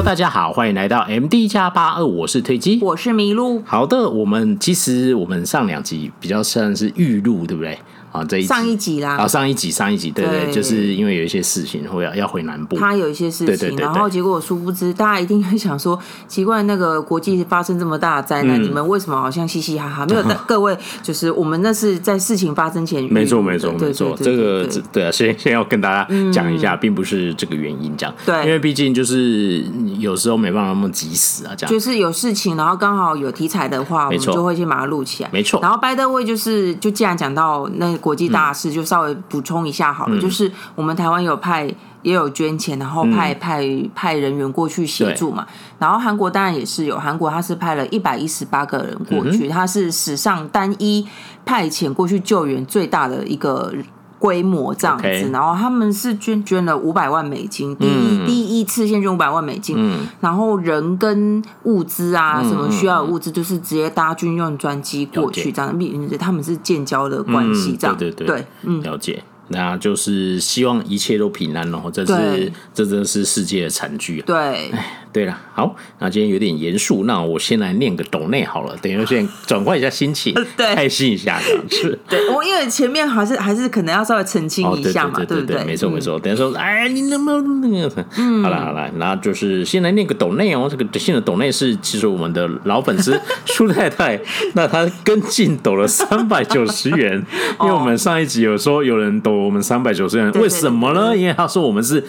Hello，大家好，欢迎来到 MD 加八二，我是推机，我是麋鹿。好的，我们其实我们上两集比较算是预录，对不对？啊，这一上一集啦，啊，上一集上一集，对对，对，就是因为有一些事情或要要回南部，他有一些事情，然后结果我殊不知，大家一定会想说，奇怪，那个国际发生这么大的灾难，嗯，你们为什么好像嘻嘻哈哈？没有，各位，就是我们那是在事情发生前，没错没错没错，这个对。啊，先先要跟大家讲一下，并不是这个原因这样，对，因为毕竟就是有时候没办法那么及时啊，这样，就是有事情，然后刚好有题材的话，我们就会先把它录起来，没错。然后 by the way，就是就既然讲到那。国际大事就稍微补充一下好了，嗯、就是我们台湾有派也有捐钱，然后派、嗯、派派人员过去协助嘛。然后韩国当然也是有，韩国他是派了一百一十八个人过去，他、嗯、是史上单一派遣过去救援最大的一个规模这样子。Okay. 然后他们是捐捐了五百万美金，第一、嗯、第一次先捐五百万美金、嗯，然后人跟物资啊，嗯、什么需要的物资就是直接搭军用专机过去这样，并且他们是建交的关系这样，嗯、对对对，对，嗯，了解。那就是希望一切都平安哦，这是这真是世界的惨剧啊！对。对了，好，那今天有点严肃，那我先来念个抖内好了，等一下先转换一下心情，对，开心一下这样子。对，我因为前面还是还是可能要稍微澄清一下嘛，哦、对，对，对，对，对，没错没错。等下说，哎，你能不能那个？嗯，好了好了，那就是先来念个抖内哦。这个新的抖内是其实我们的老粉丝 舒太太，那她跟进抖了三百九十元，因为我们上一集有说有人抖我们三百九十元，为什么呢？因为他说我们是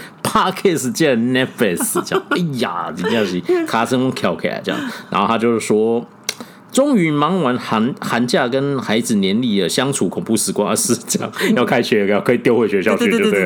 界的 Netflix，这样，哎呀。这样是，卡声跳起来这样，然后他就是说。终于忙完寒寒假跟孩子年历的相处恐怖时光，是这样要开学要可以丢回学校去，对不对？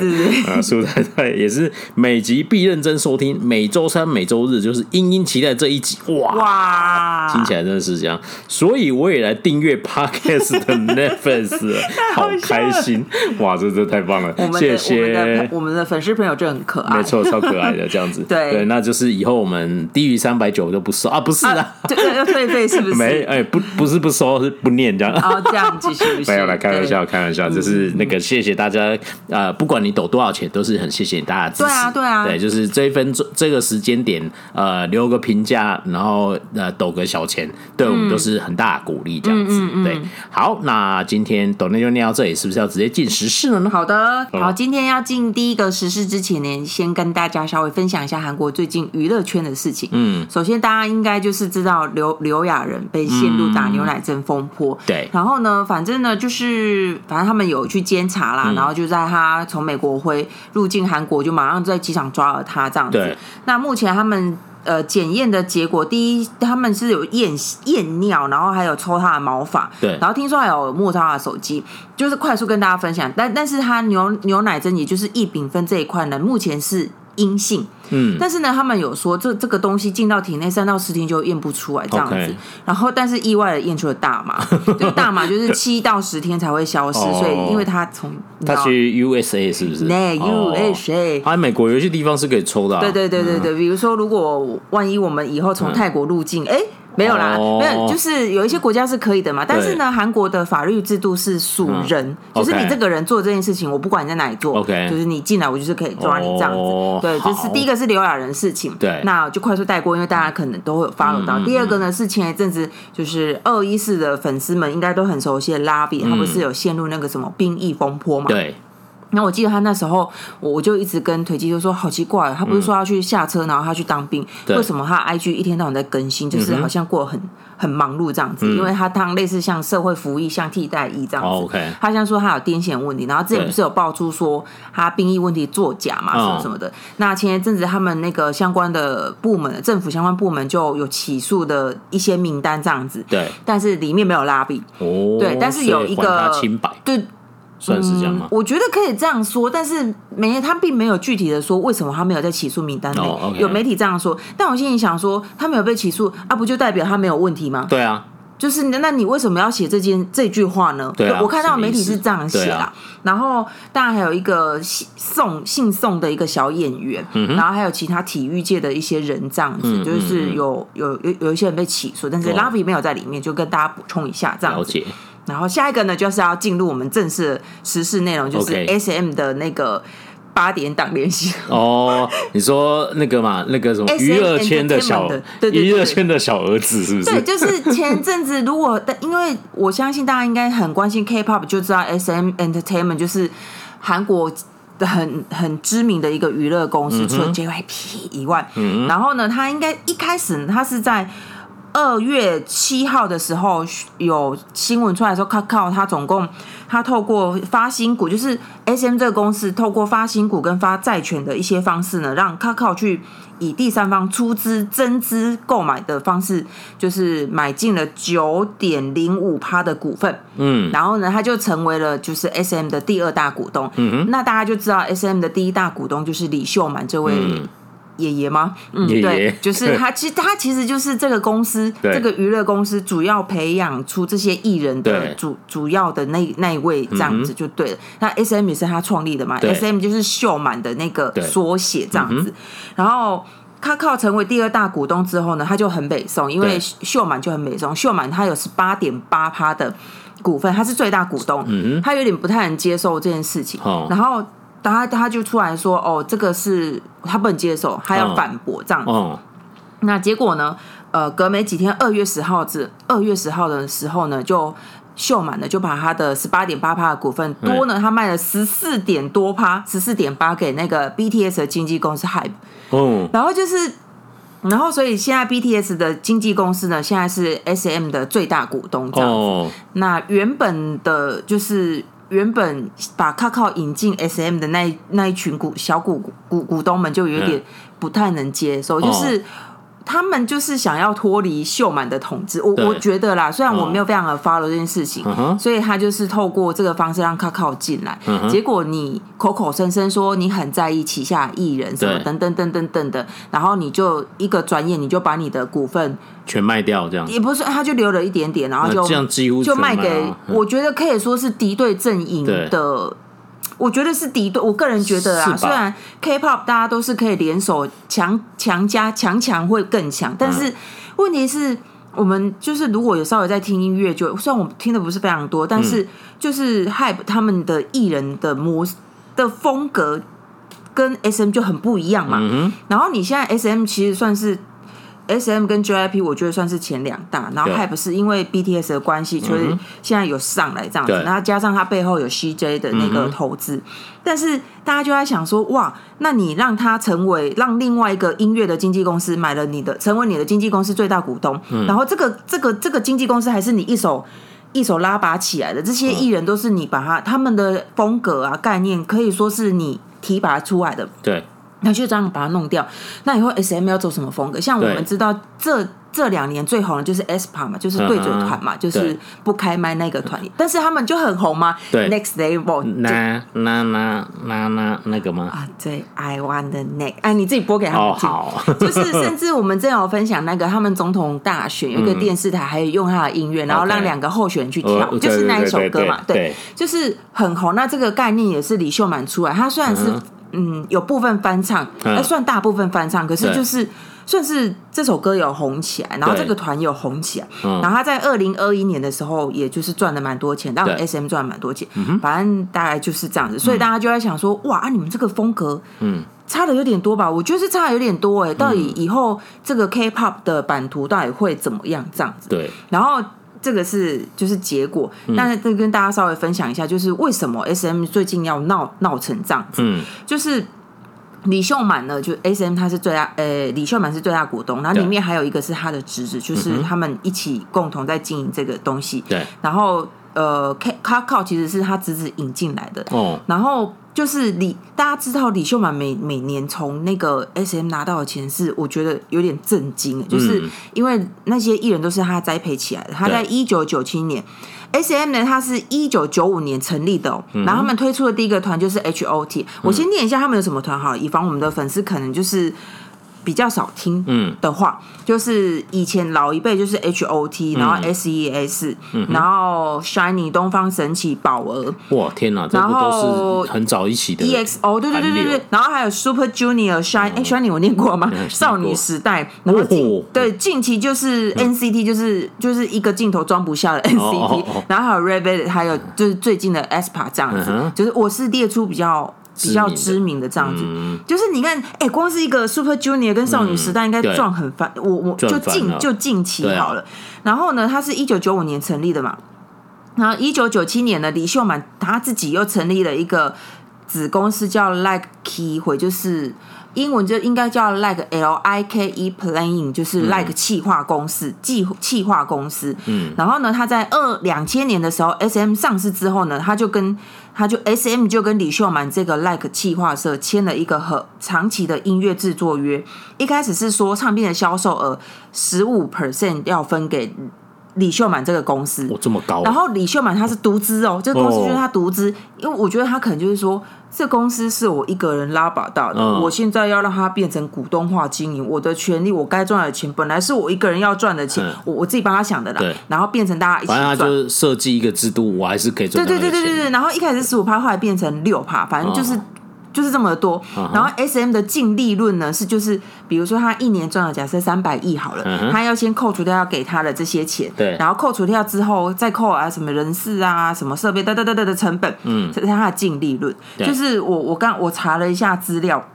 啊，苏太太也是每集必认真收听，每周三、每周日就是殷殷期待这一集，哇哇，听起来真的是这样，所以我也来订阅 Podcast 的 Netflix，好开心，哇，这这太棒了，谢谢。我们的粉丝朋友，就很可爱，没错，超可爱的这样子，对。对，那就是以后我们低于三百九就不收。啊，不是的，这个要退费是不是？哎、欸，不，不是不收，是不念这样。哦，这样继续。没有来开玩笑，开玩笑，就是那个谢谢大家。呃，不管你抖多少钱，都是很谢谢大家支持。对啊，对啊。对，就是这一分钟这个时间点，呃，留个评价，然后呃，抖个小钱，对我们都是很大的鼓励，这样子。对，好，那今天抖内就念到这里，是不是要直接进时事了呢？好的，好，今天要进第一个时事之前呢，先跟大家稍微分享一下韩国最近娱乐圈的事情。嗯，首先大家应该就是知道刘刘亚仁被陷入打牛奶针风波，对，然后呢，反正呢，就是反正他们有去监察啦，然后就在他从美国回入境韩国，就马上在机场抓了他这样子。那目前他们呃检验的结果，第一他们是有验验尿，然后还有抽他的毛发，对，然后听说还有摸他的手机，就是快速跟大家分享。但但是他牛牛奶针，也就是异丙酚这一块呢，目前是。阴性，嗯，但是呢，他们有说这这个东西进到体内三到十天就验不出来这样子.然后但是意外的验出了大麻，就大麻就是七到十天才会消失，哦、所以因为他从他去 USA 是不是？对，USA，他在美国有些地方是可以抽的、啊，对对对对对、嗯，比如说如果万一我们以后从泰国入境，哎、嗯。没有啦，没有，就是有一些国家是可以的嘛。但是呢，韩国的法律制度是属人、嗯，就是你这个人做这件事情，我不管你在哪里做，okay. 就是你进来，我就是可以抓你这样子。哦、对，就是第一个是刘亚仁事情，对，那就快速带过，因为大家可能都会有 follow 到、嗯。第二个呢是前一阵子，就是二一四的粉丝们应该都很熟悉的拉比、嗯，他不是有陷入那个什么兵役风波嘛？对。那我记得他那时候，我就一直跟腿机就说好奇怪，他不是说要去下车，然后他去当兵，为什么他 IG 一天到晚在更新，就是好像过得很很忙碌这样子？因为他当类似像社会服役，像替代役这样子。他像说他有癫痫问题，然后之前不是有爆出说他兵役问题作假嘛，什么什么的。那前一阵子他们那个相关的部门，政府相关部门就有起诉的一些名单这样子。对，但是里面没有拉比。哦，对，但是有一个对。算是这样吗？嗯，我觉得可以这样说，但是没他并没有具体的说为什么他没有在起诉名单内。Oh. 有媒体这样说，但我心里想说，他没有被起诉啊，不就代表他没有问题吗？对啊，就是那你为什么要写这件这句话呢？对啊，我看到媒体是这样写啦。然后当然还有一个宋姓宋的一个小演员，嗯，然后还有其他体育界的一些人这样子，嗯，就是有有有有一些人被起诉，但是拉比没有在里面，就跟大家补充一下这样子。然后下一个呢，就是要进入我们正式的时事内容，就是 SM 的那个八点档连续哦，你说那个嘛，那个什么娱乐圈的小娱乐圈的小儿子是不是？对，就是前阵子如果因为我相信大家应该很关心 K-pop，就知道 SM Entertainment 就是韩国的很很知名的一个娱乐公司，嗯、除了 JYP 以外，嗯、然后呢，他应该一开始他是在。二月七号的时候有新闻出来说，Kakao 他总共他透过发新股，就是 SM 这个公司透过发新股跟发债权的一些方式呢，让 Kakao 去以第三方出资增资购买的方式，就是买进了九点零五趴的股份。嗯，然后呢，他就成为了就是 SM 的第二大股东。嗯哼，那大家就知道 SM 的第一大股东就是李秀满这位。嗯爷爷吗？嗯，爷爷对，就是他。其实他其实就是这个公司，对这个娱乐公司主要培养出这些艺人的主主要的那那一位这样子就对了。嗯、那 S M 也是他创立的嘛？S M 就是秀满的那个缩写这样子。嗯、然后他靠成为第二大股东之后呢，他就很北宋，因为秀满就很北宋。秀满他有十八点八趴的股份，他是最大股东。嗯哼他有点不太能接受这件事情。哦、然后。他他就出来说：“哦，这个是他不能接受，他要反驳这样子。Oh. Oh. 那结果呢？呃，隔没几天，二月十号至二月十号的时候呢，就秀满了，就把他的十八点八趴的股份多呢，他卖了十四点多趴，十四点八给那个 BTS 的经纪公司 Hype。Oh. 然后就是，然后所以现在 BTS 的经纪公司呢，现在是 SM 的最大股东这样子。Oh. 那原本的就是。原本把 Kakao 引进 SM 的那一那一群股小股股股东们就有点不太能接受，嗯、就是他们就是想要脱离秀满的统治。我我觉得啦，虽然我没有非常的 follow 这件事情，嗯、所以他就是透过这个方式让 Kakao 进来。嗯、结果你口口声声说你很在意旗下艺人什么等等等等等的，然后你就一个转眼你就把你的股份。全卖掉这样，也不是，他就留了一点点，然后就这样几乎就卖给，我觉得可以说是敌对阵营的，我觉得是敌对，我个人觉得啊，虽然 K-pop 大家都是可以联手强强加强强会更强，但是问题是，我们就是如果有稍微在听音乐，就虽然我听的不是非常多，但是就是 Hype 他们的艺人的模的风格跟 SM 就很不一样嘛，然后你现在 SM 其实算是。S M 跟 J I P 我觉得算是前两大，然后 Hype 是因为 B T S 的关系，所以现在有上来这样子，然后加上它背后有 C J 的那个投资，但是大家就在想说，哇，那你让他成为让另外一个音乐的经纪公司买了你的，成为你的经纪公司最大股东，然后这个这个这个经纪公司还是你一手一手拉拔起来的，这些艺人都是你把他他们的风格啊概念可以说是你提拔出来的，对。那就这样把它弄掉。那以后 S M 要走什么风格？像我们知道这，这这两年最红的就是 aespa 嘛，就是对嘴团嘛，就是不开麦那个团。但是他们就很红嘛。对，Next Level。那那那那那那个吗？啊，对，I want the next。哎，你自己播给他们听。好。就是甚至我们正有分享那个他们总统大选，有一个电视台还有用他的音乐，然后让两个候选人去跳，就是那一首歌嘛。对，就是很红。那这个概念也是李秀满出来。他虽然是。嗯，有部分翻唱，还算大部分翻唱，可是就是算是这首歌有红起来，然后这个团有红起来，然后他在二零二一年的时候，也就是赚了蛮多钱，让 SM 赚了蛮多钱，反正大概就是这样子，所以大家就在想说，哇，啊，你们这个风格，嗯，差的有点多吧？我觉得是差的有点多哎，到底以后这个 K-pop 的版图到底会怎么样？这样子，对，然后。这个是就是结果，那再跟大家稍微分享一下，就是为什么 S M 最近要闹闹成这样子？嗯，就是李秀满呢，就 S M 他是最大，呃，李秀满是最大股东，然后里面还有一个是他的侄子，就是他们一起共同在经营这个东西。对，然后呃，Kakao 其实是他侄子引进来的。哦，然后。就是李，大家知道李秀满每每年从那个 SM 拿到的钱是，我觉得有点震惊，就是因为那些艺人都是他栽培起来的。他在一九九七年，SM 呢，他是一九九五年成立的，喔，然后他们推出的第一个团就是 HOT。我先念一下他们有什么团好，以防我们的粉丝可能就是。比较少听的话，嗯、就是以前老一辈就是 H O T，、嗯、然后 S E S，、嗯、然后 Shiny 东方神起宝儿，哇天哪，然后都是很早一起的 E X O，对对对对对，然后还有 Super Junior Shiny，哎 Shiny 我念过吗？嗯、少女时代，然后对近期就是 N C T，就是就是一个镜头装不下的 N C T，、哦哦哦、然后还有 Red Velvet，还有就是最近的 aespa 这样子，嗯、就是我是列出比较。比较知名的这样子，嗯、就是你看，哎、欸，光是一个 Super Junior 跟少女时代应该撞很翻，嗯、我我就近就近期好了。啊、然后呢，他是一九九五年成立的嘛，然后一九九七年呢，李秀满他自己又成立了一个子公司叫 Like Key，就是。英文就应该叫 Like L I K E Playing，就是 Like 企划公司，计企划公司。嗯，然后呢，他在二两千年的时候，S M 上市之后呢，他就跟他就 S M 就跟李秀满这个 Like 企划社签了一个和长期的音乐制作约。一开始是说唱片的销售额十五 percent 要分给李秀满这个公司。哦，这么高。然后李秀满他是独资哦，这个公司就是他独资，因为我觉得他可能就是说。这公司是我一个人拉把大的，嗯、我现在要让它变成股东化经营，我的权利，我该赚的钱，本来是我一个人要赚的钱，嗯、我我自己帮他想的啦。对然后变成大家一起赚。反正他就是设计一个制度，我还是可以赚。对对对对对对。然后一开始十五趴，后来变成六趴，反正就是。嗯就是这么多，然后 S M 的净利润呢是就是，比如说他一年赚了假设三百亿好了，他要先扣除掉要给他的这些钱，对，然后扣除掉之后再扣啊什么人事啊什么设备哒哒哒哒的成本，嗯，这是他的净利润。就是我我刚我查了一下资料，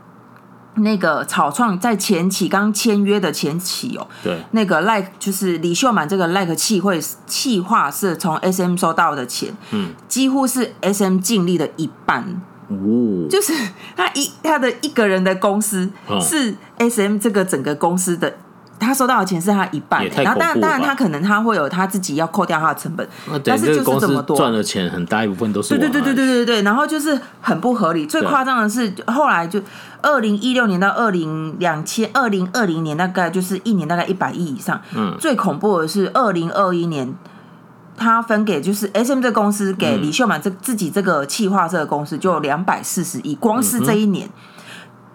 那个草创在前期刚签约的前期哦，对，那个 Like 就是李秀满这个 Like 气会气化是从 S M 收到的钱，嗯，几乎是 S M 净利的一半。哦，就是他一他的一个人的公司是 S M 这个整个公司的，他收到的钱是他一半，然后当然当然他可能他会有他自己要扣掉他的成本，但是就是这么多赚的钱很大一部分都是对对对对对对对，然后就是很不合理。最夸张的是后来就二零一六年到二零两千二零二零年大概就是一年大概一百亿以上，嗯，最恐怖的是二零二一年。他分给就是 S M 这个公司给李秀满这自己这个企划这个公司就两百四十亿，光是这一年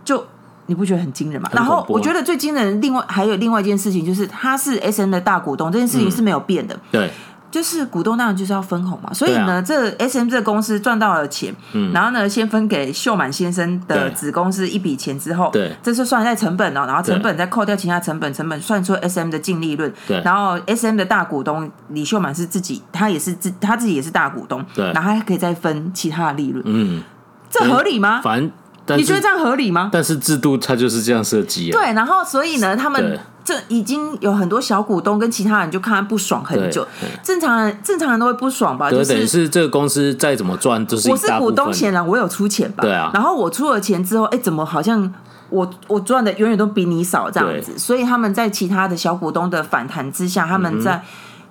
就你不觉得很惊人吗？然后我觉得最惊人，另外还有另外一件事情就是他是 S M 的大股东，这件事情是没有变的。对。就是股东当然就是要分红嘛，所以呢，这 S M 这个公司赚到了钱，然后呢，先分给秀满先生的子公司一笔钱之后，对，这是算在成本哦，然后成本再扣掉其他成本，成本算出 S M 的净利润，对，然后 S M 的大股东李秀满是自己，他也是自他自己也是大股东，对，然后还可以再分其他的利润，嗯，这合理吗？反正你觉得这样合理吗？但是制度它就是这样设计啊，对，然后所以呢，他们。这已经有很多小股东跟其他人就看他不爽很久，正常人正常人都会不爽吧？就是等于是这个公司再怎么赚，就是我是股东，显然我有出钱吧？对啊。然后我出了钱之后，哎，怎么好像我我赚的永远都比你少这样子？所以他们在其他的小股东的反弹之下，他们在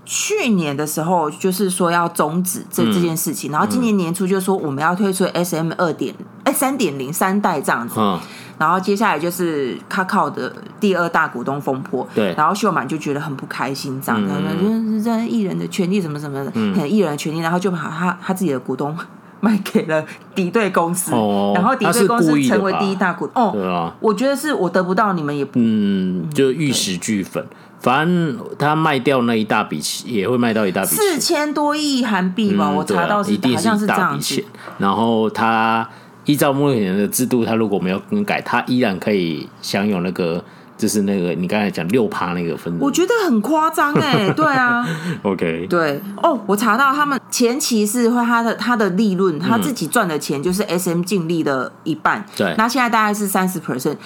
去年的时候就是说要终止这这件事情，然后今年年初就说我们要推出 SM 二点哎三点零三代这样子。然后接下来就是卡靠的第二大股东风波，对，然后秀满就觉得很不开心，这样的，就是这艺人的权利什么什么的，嗯，艺人的权利，然后就把他他自己的股东卖给了敌对公司，哦，然后敌对公司成为第一大股东，哦，对啊，我觉得是我得不到，你们也不，嗯，就玉石俱焚，反正他卖掉那一大笔钱，也会卖到一大笔，四千多亿韩币吧，我查到是好像是这样子，然后他。依照目前的制度，他如果没有更改，他依然可以享有那个，就是那个你刚才讲六趴那个分。我觉得很夸张哎，对啊，OK，对。哦，我查到他们前期是会他的他的利润，他自己赚的钱就是 SM 净利的一半，对，那现在大概是三十 percent。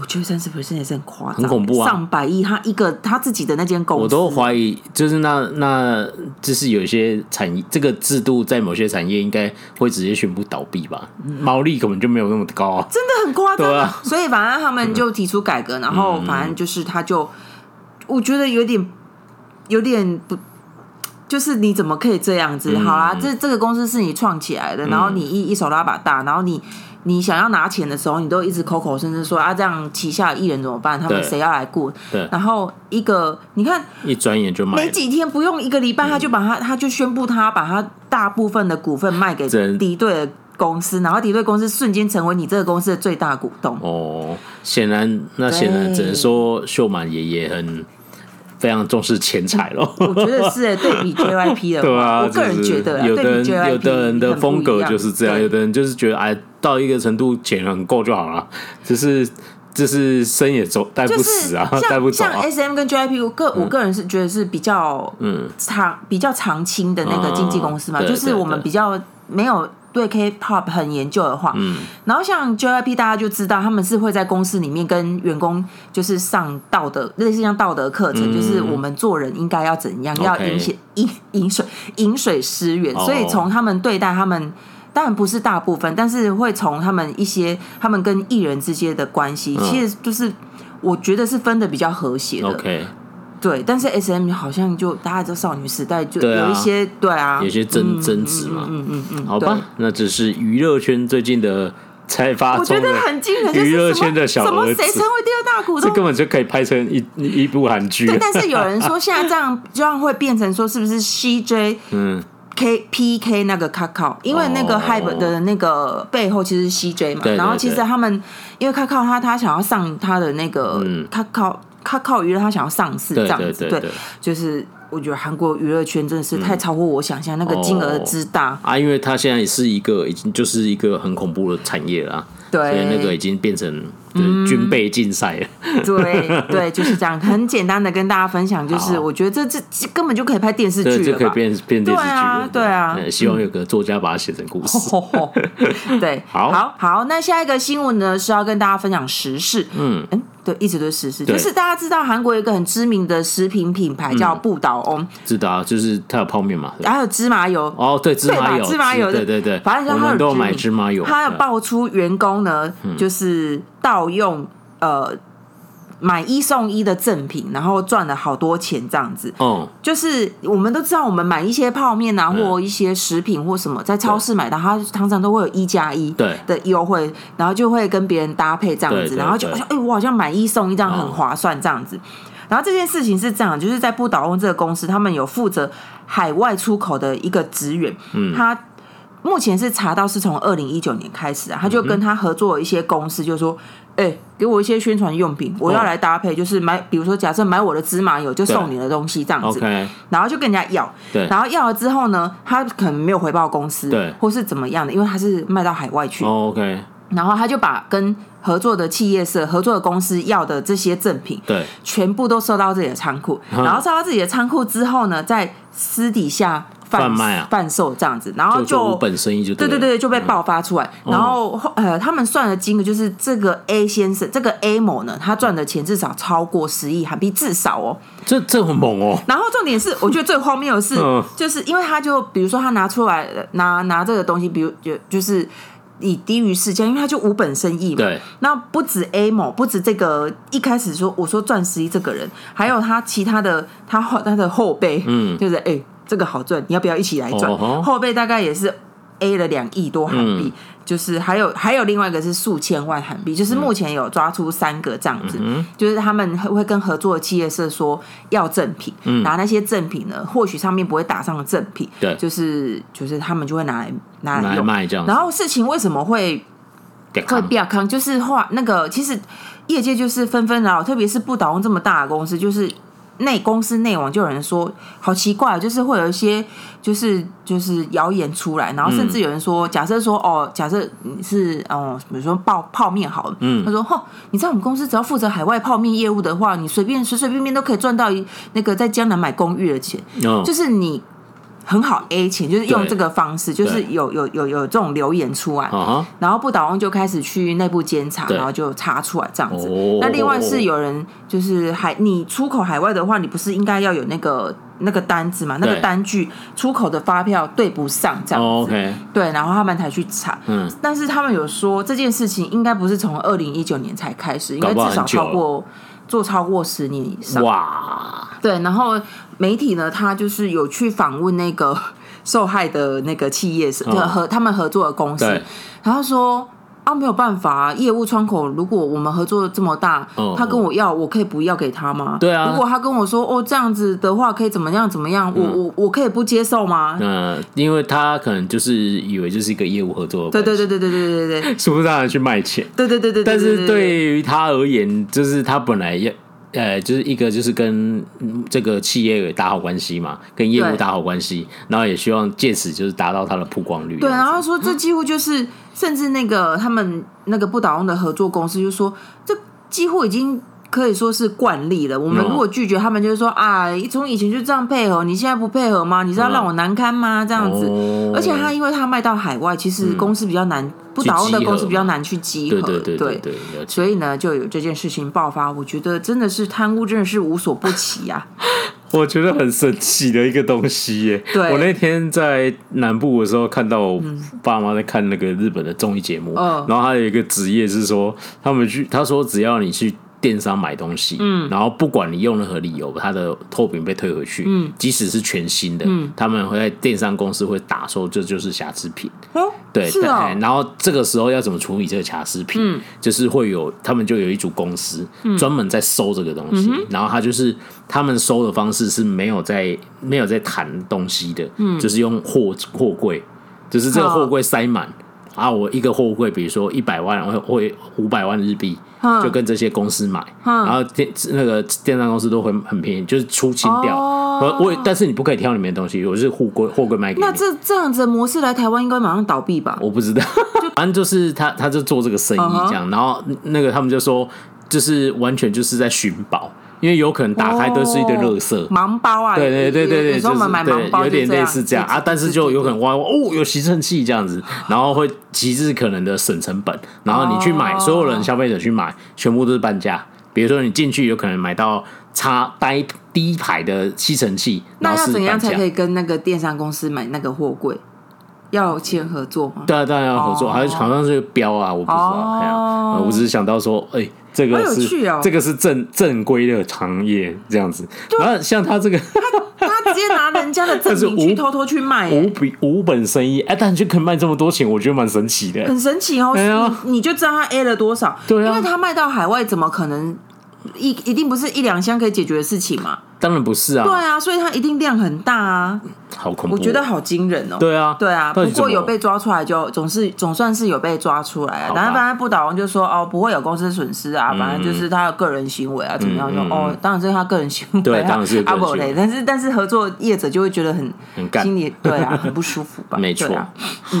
我觉得三十 percent 也是很夸张，很恐怖啊！上百亿，他一个他自己的那间公司，我都怀疑，就是那那，就是有一些产业，这个制度在某些产业应该会直接宣布倒闭吧？毛利根本就没有那么高啊，真的很夸张啊！所以反正他们就提出改革，然后反正就是他就，我觉得有点有点不，就是你怎么可以这样子？好啦，这这个公司是你创起来的，然后你一一手拉把大，然后你。你想要拿钱的时候，你都一直口口声声说啊，这样旗下艺人怎么办？他们谁要来顾？对，然后一个你看，一转眼就卖，没几天，不用一个礼拜，他就把他，他就宣布他把他大部分的股份卖给敌对的公司，然后敌对公司瞬间成为你这个公司的最大股东。哦，显然，那显然只能说秀满爷爷很。非常重视钱财咯，我觉得是 对比 JYP 的话，对啊，我个人觉得，有的人有的人的风格就是这样，有的人就是觉得哎，到一个程度钱很够就好了，只是就是生也走带不死啊，带不走。像 SM 跟 JYP，我个我个人是觉得是比较嗯。长比较长青的那个经纪公司嘛，就是我们比较没有对 K-pop 很研究的话，嗯，然后像 JYP 大家就知道，他们是会在公司里面跟员工就是上道德类似像道德课程，嗯、就是我们做人应该要怎样，嗯、要饮水饮饮水饮水思源，所以从他们对待他们，当然不是大部分，但是会从他们一些他们跟艺人之间的关系，嗯、其实就是我觉得是分的比较和谐的。Okay. 对，但是 S M 好像就大家知道少女时代就有一些对啊，有些争争执嘛，嗯嗯嗯，嗯好吧，那只是娱乐圈最近的才发，我觉得很惊人，娱乐圈的小儿子，谁成为第二大股东，这根本就可以拍成一一部韩剧。对，但是有人说现在这样这样会变成说是不是 C J 嗯。K P K 那个 Kakao，因为那个 Hype 的那个背后其实是 C J 嘛，然后其实他们因为 Kakao 他他想要上他的那个 Kakao。他靠娱乐，他想要上市这样子，对，就是我觉得韩国娱乐圈真的是太超乎我想象，那个金额之大。啊！因为他现在也是一个已经就是一个很恐怖的产业啦，对，所以那个已经变成军备竞赛。了。对对，就是这样，很简单的跟大家分享，就是我觉得这这根本就可以拍电视剧了，就可以变变电视剧了，对啊，希望有个作家把它写成故事。对，好，好，好，那下一个新闻呢是要跟大家分享时事，嗯。嗯。对，一直都是实事，就是大家知道韩国有一个很知名的食品品牌叫不倒翁，知道，就是它有泡面嘛，还有芝麻油。哦，对，芝麻油，芝麻油，对对对，反正他都有买芝麻油，他要爆出员工呢，就是盗用呃。买一送一的赠品，然后赚了好多钱，这样子。哦，就是我们都知道，我们买一些泡面啊，或一些食品或什么，在超市买到，它常常都会有一加一的优惠，然后就会跟别人搭配这样子，然后就哎，我好像买一送一这样很划算这样子。然后这件事情是这样，就是在不倒翁这个公司，他们有负责海外出口的一个职员，嗯，他目前是查到是从二零一九年开始啊，他就跟他合作一些公司，就是说。哎、欸，给我一些宣传用品，我要来搭配，就是买，比如说，假设买我的芝麻油，就送你的东西这样子，对然后就跟人家要，对。然后要了之后呢，他可能没有回报公司，对。或是怎么样的，因为他是卖到海外去，然后他就把跟合作的企业社、合作的公司要的这些赠品，对，全部都收到自己的仓库，嗯、然后收到自己的仓库之后呢，在私底下。贩卖啊，贩售这样子，然后就本生意就对对对，就被爆发出来。然后呃，他们算的金额就是这个 A 先生，这个 A 某呢，他赚的钱至少超过十亿韩币，至少哦。这这很猛哦。然后重点是，我觉得最荒谬的是，就是因为他就比如说他拿出来拿拿这个东西，比如就就是以低于市价，因为他就无本生意嘛。对。那不止 A 某，不止这个一开始说我说赚十亿这个人，还有他其他的他他的后辈，嗯，就是哎。这个好赚，你要不要一起来赚？哦、后辈大概也是 A 了两亿多韩币，嗯、就是还有还有另外一个是数千万韩币，就是目前有抓出三个这样子，嗯、就是他们会跟合作的企业社说要赠品，嗯、拿那些赠品呢，或许上面不会打上赠品，对，就是就是他们就会拿来拿来用来卖这样。然后事情为什么会会比较康？就是话那个其实业界就是纷纷扰扰，特别是不倒翁这么大的公司，就是。内公司内网就有人说，好奇怪，就是会有一些就是就是谣言出来，然后甚至有人说，假设说哦，假设你是哦，比如说泡泡面好了，嗯，他说吼，你在我们公司只要负责海外泡面业务的话，你随便随随便便都可以赚到那个在江南买公寓的钱，哦，就是你。很好 A 钱，就是用这个方式，就是有有有有这种留言出来，然后不倒翁就开始去内部监察，然后就查出来这样子。那另外是有人就是海，你出口海外的话，你不是应该要有那个那个单子嘛？那个单据出口的发票对不上这样子。对，然后他们才去查。嗯，但是他们有说这件事情应该不是从二零一九年才开始，应该至少超过做超过十年以上。哇，对，然后。媒体呢，他就是有去访问那个 受害的那个企业，是和他们合作的公司，然后说啊，没有办法，业务窗口如果我们合作的这么大，他跟我要，我可以不要给他吗？对啊，如果他跟我说哦，这样子的话可以怎么样怎么样，我我我可以不接受吗？嗯，因为他可能就是以为就是一个业务合作，对对对对对对对对对，是不是让人去卖钱？对对对对，但是对于他而言，就是他本来要。呃，就是一个就是跟这个企业打好关系嘛，跟业务打好关系，然后也希望借此就是达到他的曝光率。对，然后说这几乎就是，甚至那个他们那个不倒翁的合作公司就说，这几乎已经可以说是惯例了。我们如果拒绝他们，就是说啊，从以前就这样配合，你现在不配合吗？你是要让我难堪吗？这样子。而且他因为他卖到海外，其实公司比较难，不倒翁的公司比较难去集合。对对对对。所以呢，就有这件事情爆发。我觉得真的是贪污，真的是无所不起呀。我觉得很神奇的一个东西耶！对，我那天在南部的时候，看到我爸妈在看那个日本的综艺节目，嗯，然后他有一个职业是说，他们去，他说只要你去。电商买东西，嗯，然后不管你用任何理由，它的货品被退回去，嗯，即使是全新的，嗯，他们会在电商公司会打说这就是瑕疵品，哦，对，是哦，然后这个时候要怎么处理这个瑕疵品？嗯，就是会有他们就有一组公司专门在收这个东西，嗯，然后他就是他们收的方式是没有在没有在谈东西的，嗯，就是用货货柜，就是这个货柜塞满。啊，我一个货柜，比如说一百万，会会五百万日币，就跟这些公司买，然后电那个电商公司都会很便宜，就是出清掉。我但是你不可以挑里面的东西，我是货柜货柜卖给你。那这这样子的模式来台湾应该马上倒闭吧？我不知道，反正就是他他就做这个生意这样，然后那个他们就说，就是完全就是在寻宝。因为有可能打开都是一堆垃圾，盲包啊，对对对对对，有时候我们买盲包，有点类似这样啊，但是就有可能挖哦，有吸尘器这样子，然后会极致可能的省成本，然后你去买，所有人消费者去买，全部都是半价。比如说你进去有可能买到差低低排的吸尘器，那要怎样才可以跟那个电商公司买那个货柜？要签合作吗？对啊，当然要合作，还是好像是标啊，我不知道，我只是想到说，哎。这个是这个是正正规的行业这样子，然后像他这个，他他直接拿人家的证明 去偷偷去卖，无比无本生意，哎，但就可以卖这么多钱，我觉得蛮神奇的，很神奇哦。你你就知道他 A 了多少，对，因为他卖到海外，怎么可能一一定不是一两箱可以解决的事情嘛？当然不是啊，对啊，所以它一定量很大啊，好恐怖，我觉得好惊人哦。对啊，对啊，不过有被抓出来就总是总算是有被抓出来啊。然后反正不倒翁就说哦，不会有公司损失啊，反正就是他的个人行为啊，怎么样说哦，当然这是他个人行为，对，当然是阿伯雷。但是但是合作业者就会觉得很很干，心里对啊，很不舒服吧？没错。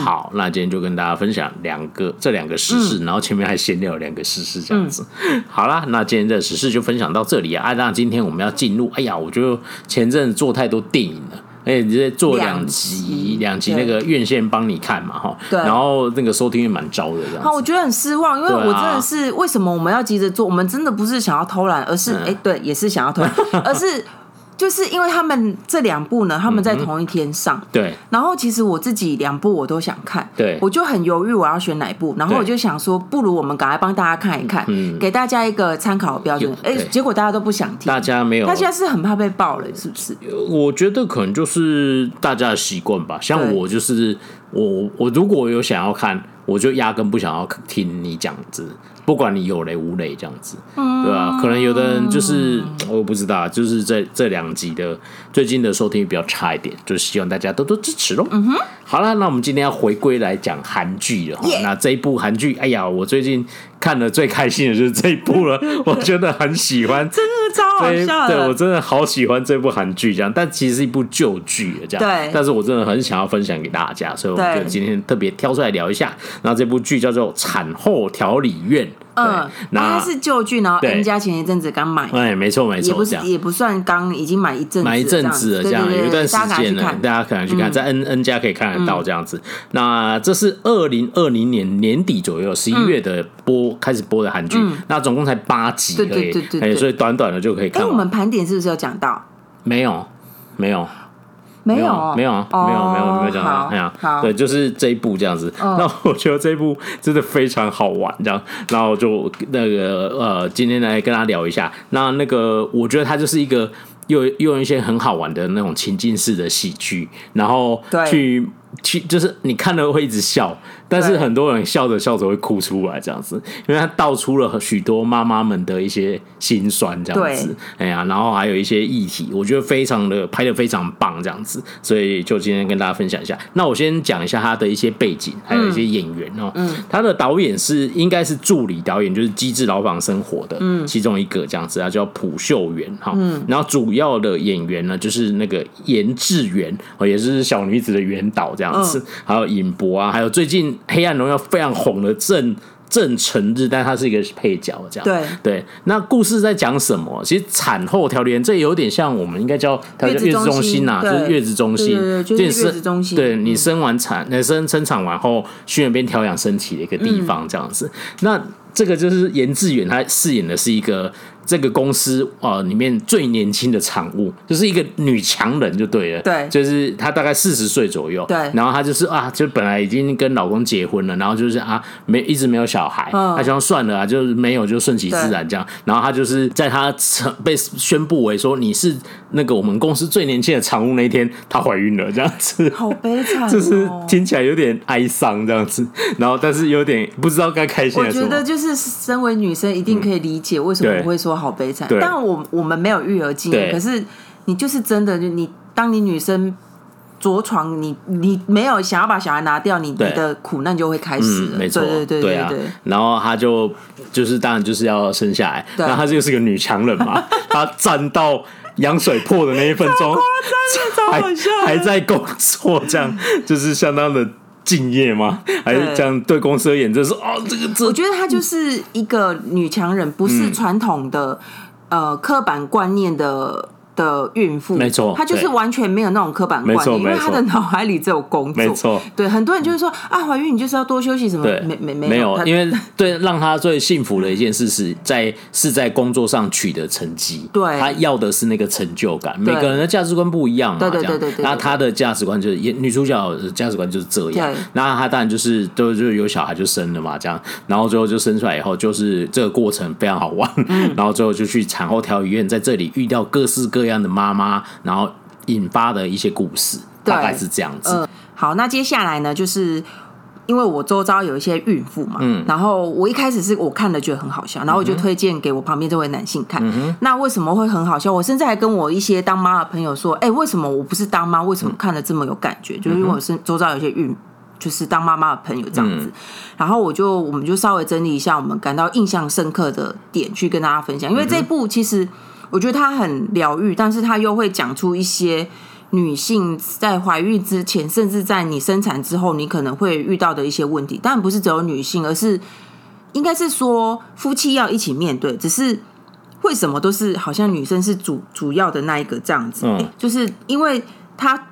好，那今天就跟大家分享两个这两个时事，然后前面还闲聊两个时事这样子。好啦，那今天的时事就分享到这里啊。那今天我们要进入，哎呀，我觉得。前阵子做太多电影了，而且直接做两集，两集那个院线帮你看嘛，哈，对，然后那个收听率蛮糟的，这样。好，我觉得很失望，因为我真的是为什么我们要急着做？我们真的不是想要偷懒，而是哎，对，也是想要偷懒，而是。就是因为他们这两部呢，他们在同一天上，嗯、对。然后其实我自己两部我都想看，对。我就很犹豫我要选哪部，然后我就想说，不如我们赶快帮大家看一看，嗯、给大家一个参考的标准。哎，结果大家都不想听，大家没有，大家是很怕被爆了，是不是？我觉得可能就是大家的习惯吧。像我就是我，我如果有想要看，我就压根不想要听你讲字。不管你有雷无雷这样子，对吧？可能有的人就是我不知道，就是这这两集的最近的收听比较差一点，就是希望大家多多支持喽。嗯哼，好了，那我们今天要回归来讲韩剧了。那这一部韩剧，哎呀，我最近看的最开心的就是这一部了，我觉得很喜欢，真的超好笑的。对，我真的好喜欢这部韩剧，这样，但其实是一部旧剧，这样。对，但是我真的很想要分享给大家，所以我们就今天特别挑出来聊一下。那这部剧叫做《产后调理院》。嗯，那它是旧剧，然后 N 家前一阵子刚买，哎，没错没错，也不是也不算刚，已经买一阵买一阵子了，这样有一段时间了，大家可能去看，在 N N 家可以看得到这样子。那这是二零二零年年底左右十一月的播开始播的韩剧，那总共才八集，对对对对，所以短短的就可以看。哎，我们盘点是不是有讲到？没有，没有。没有，没有啊，没有，没有，没有讲到。哎呀，对，就是这一部这样子。那我觉得这一部真的非常好玩，这样。然后就那个呃，今天来跟他聊一下。那那个，我觉得他就是一个又又用一些很好玩的那种情境式的喜剧，然后去去，就是你看了会一直笑。但是很多人笑着笑着会哭出来，这样子，因为他道出了许多妈妈们的一些心酸，这样子，哎呀，然后还有一些议题，我觉得非常的拍的非常棒，这样子，所以就今天跟大家分享一下。那我先讲一下他的一些背景，还有一些演员哦。嗯，他的导演是应该是助理导演，就是《机智牢房生活》的其中一个这样子，他叫朴秀元哈。嗯，然后主要的演员呢，就是那个严智源，哦，也是小女子的原导这样子，还有尹博啊，还有最近。黑暗荣耀非常红的郑郑成日，但他是一个配角，这样。对对。那故事在讲什么？其实产后调理员这有点像我们应该叫月子中心呐，就是月子中心，对，就是月子中心。对，你生完产，那生生产完后去那边调养身体的一个地方，这样子。那这个就是严志远，他饰演的是一个。这个公司呃里面最年轻的产物，就是一个女强人就对了，对，就是她大概四十岁左右，对，然后她就是啊，就本来已经跟老公结婚了，然后就是啊没一直没有小孩，她、嗯、想算了啊，就是没有就顺其自然这样，然后她就是在她成被宣布为说你是那个我们公司最年轻的产物那一天，她怀孕了这样子，好悲惨、哦，就是听起来有点哀伤这样子，然后但是有点不知道该开心。我觉得就是身为女生一定可以理解为什么我会说。好悲惨，但我我们没有育儿经验，可是你就是真的，就你当你女生着床，你你没有想要把小孩拿掉，你你的苦难就会开始了。嗯、没错，对对对对啊。然后她就就是当然就是要生下来，然后他就是个女强人嘛，她站到羊水破的那一分钟，还还在工作，这样就是相当的。敬业吗？还是这样对公司而言，就是哦，这个这我觉得她就是一个女强人，不是传统的、嗯、呃刻板观念的。的孕妇，没错，她就是完全没有那种刻板观念，因为她的脑海里只有工作。没错，对，很多人就是说啊，怀孕你就是要多休息什么？没没没没有，因为对，让她最幸福的一件事是在是在工作上取得成绩。对，她要的是那个成就感。每个人的价值观不一样嘛，对对对对。那她的价值观就是女主角的价值观就是这样。那她当然就是都就有小孩就生了嘛，这样，然后最后就生出来以后，就是这个过程非常好玩。然后最后就去产后调理院，在这里遇到各式各样的妈妈。然后引发的一些故事，大概是这样子。呃、好，那接下来呢，就是因为我周遭有一些孕妇嘛，嗯，然后我一开始是我看了觉得很好笑，然后我就推荐给我旁边这位男性看。嗯、那为什么会很好笑？我甚至还跟我一些当妈的朋友说：“哎，为什么我不是当妈？为什么看了这么有感觉？”嗯、就是因为我是周遭有一些孕，就是当妈妈的朋友这样子。嗯、然后我就我们就稍微整理一下我们感到印象深刻的点，去跟大家分享。因为这部其实。我觉得他很疗愈，但是他又会讲出一些女性在怀孕之前，甚至在你生产之后，你可能会遇到的一些问题。当然不是只有女性，而是应该是说夫妻要一起面对。只是为什么都是好像女生是主主要的那一个这样子？嗯，就是因为他。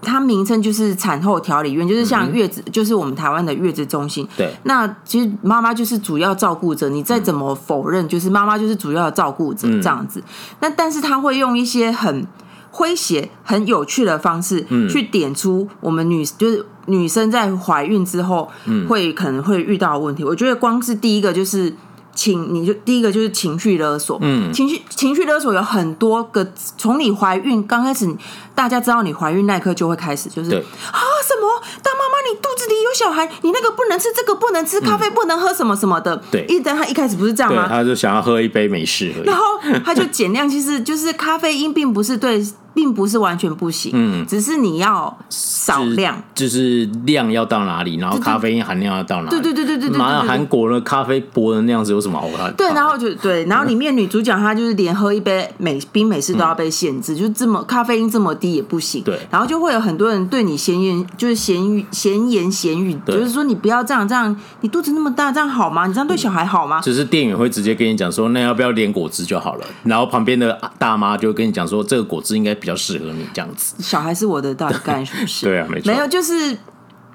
它名称就是产后调理院，就是像月子，嗯、就是我们台湾的月子中心。对，那其实妈妈就是主要照顾者，你再怎么否认，就是妈妈就是主要的照顾者这样子。嗯、那但是他会用一些很诙谐、很有趣的方式，去点出我们女就是女生在怀孕之后会可能会遇到的问题。我觉得光是第一个就是。情，你就第一个就是情绪勒索，嗯，情绪情绪勒索有很多个，从你怀孕刚开始，大家知道你怀孕那一刻就会开始，就是啊什么当妈妈你肚子里有小孩，你那个不能吃，这个不能吃，咖啡不能喝什么什么的，对，一旦他一开始不是这样吗？他就想要喝一杯美式，然后他就减量，其实就是咖啡因并不是对。并不是完全不行，嗯，只是你要少量，就是量要到哪里，然后咖啡因含量要到哪里。对对对对对对。妈呀，韩国的咖啡薄的那样子有什么好看？对，然后就对，然后里面女主角她就是连喝一杯美冰美式都要被限制，就这么咖啡因这么低也不行。对，然后就会有很多人对你闲言，就是闲语闲言闲语，就是说你不要这样这样，你肚子那么大，这样好吗？你这样对小孩好吗？就是店员会直接跟你讲说，那要不要连果汁就好了？然后旁边的大妈就跟你讲说，这个果汁应该比较适合你这样子，小孩是我的到底干是不是？对啊，没错，没有就是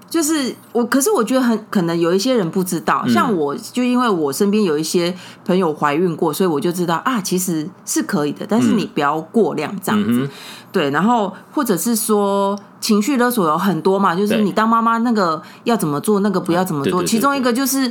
就是我，可是我觉得很可能有一些人不知道，嗯、像我就因为我身边有一些朋友怀孕过，所以我就知道啊，其实是可以的，但是你不要过量这样子。嗯、对，然后或者是说情绪勒索有很多嘛，就是你当妈妈那个要怎么做，那个不要怎么做，其中一个就是。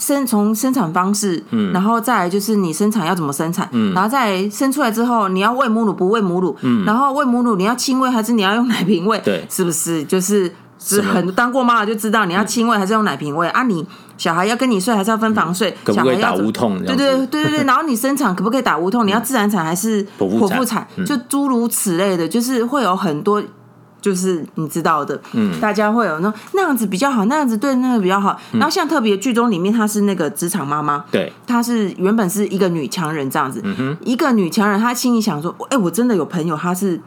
生从生产方式，嗯，然后再来就是你生产要怎么生产，嗯，然后再来生出来之后你要喂母乳不喂母乳，嗯，然后喂母乳你要亲喂还是你要用奶瓶喂，对，是不是？就是是很当过妈妈就知道你要亲喂还是用奶瓶喂啊？你小孩要跟你睡还是要分房睡？可不可以打无痛？对对对对对，然后你生产可不可以打无痛？你要自然产还是剖腹产？就诸如此类的，就是会有很多。就是你知道的，嗯，大家会有那那样子比较好，那样子对那个比较好。然后像特别剧中里面，她是那个职场妈妈，对，她是原本是一个女强人这样子，嗯哼，一个女强人，她心里想说，哎，我真的有朋友，她是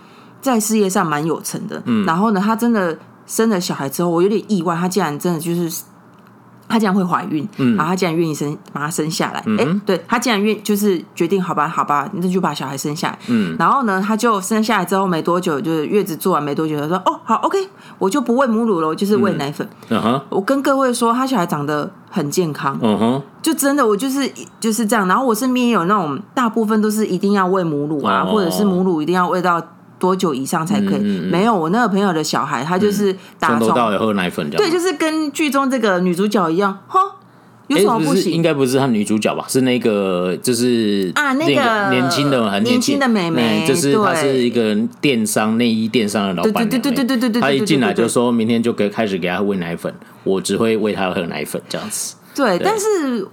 在事业上蛮有成的，嗯，然后呢，她真的生了小孩之后，我有点意外，她竟然真的就是她竟然会怀孕，嗯，然后她竟然愿意生把她生下来，哎、嗯，对，她竟然愿就是决定好吧，好吧，那就把小孩生下来，嗯，然后呢，她就生下来之后没多久，就是月子做完没多久，她说哦，好，OK，我就不喂母乳了，我就是喂奶粉，嗯哼，我跟各位说，她小孩长得很健康，嗯哼，就真的我就是就是这样，然后我身边也有那种大部分都是一定要喂母乳啊，哦、或者是母乳一定要喂到。多久以上才可以？嗯嗯、没有，我那个朋友的小孩，他就是打从头到尾喝奶粉，对，就是跟剧中这个女主角一样，哈，有什么不行？应该不是她女主角吧？是那个，就是啊，那个年轻的很年轻的妹妹，就是她是一个电商内衣电商的老板，对对对对对对对，她一进来就说明天就可以开始给她喂奶粉，我只会喂她喝奶粉这样子。对，对但是。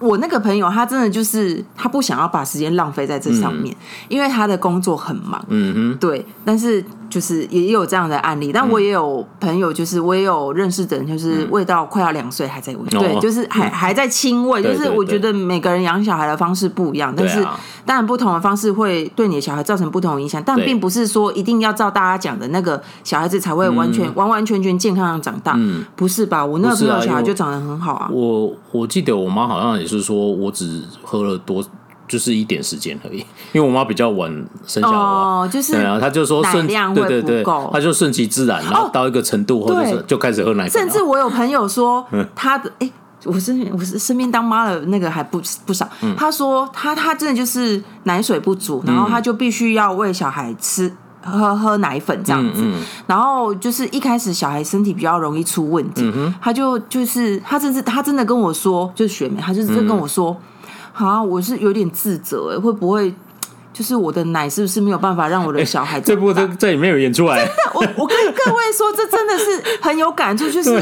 我那个朋友，他真的就是他不想要把时间浪费在这上面，嗯、因为他的工作很忙。嗯哼，对，但是。就是也有这样的案例，但我也有朋友，就是我也有认识的人，就是喂到快要两岁还在喂，嗯、对，就是还、嗯、还在亲喂。就是我觉得每个人养小孩的方式不一样，但是当然不同的方式会对你的小孩造成不同的影响，但并不是说一定要照大家讲的那个小孩子才会完全、嗯、完完全全健康的长大。嗯，不是吧？我那个朋友小孩就长得很好啊。啊我我记得我妈好像也是说我只喝了多。就是一点时间而已，因为我妈比较晚生小孩，哦，就是对啊，她就说顺量对对对，她就顺其自然，然后到一个程度或者是就开始喝奶粉。甚至我有朋友说，他的哎，我身我是身边当妈的那个还不不少，他说他他真的就是奶水不足，然后他就必须要喂小孩吃喝喝奶粉这样子，然后就是一开始小孩身体比较容易出问题，他就就是他甚至他真的跟我说，就是学妹，他就是跟我说。啊，我是有点自责哎，会不会就是我的奶是不是没有办法让我的小孩？这部这这里没有演出来。真的，我我跟各位说，这真的是很有感触，就是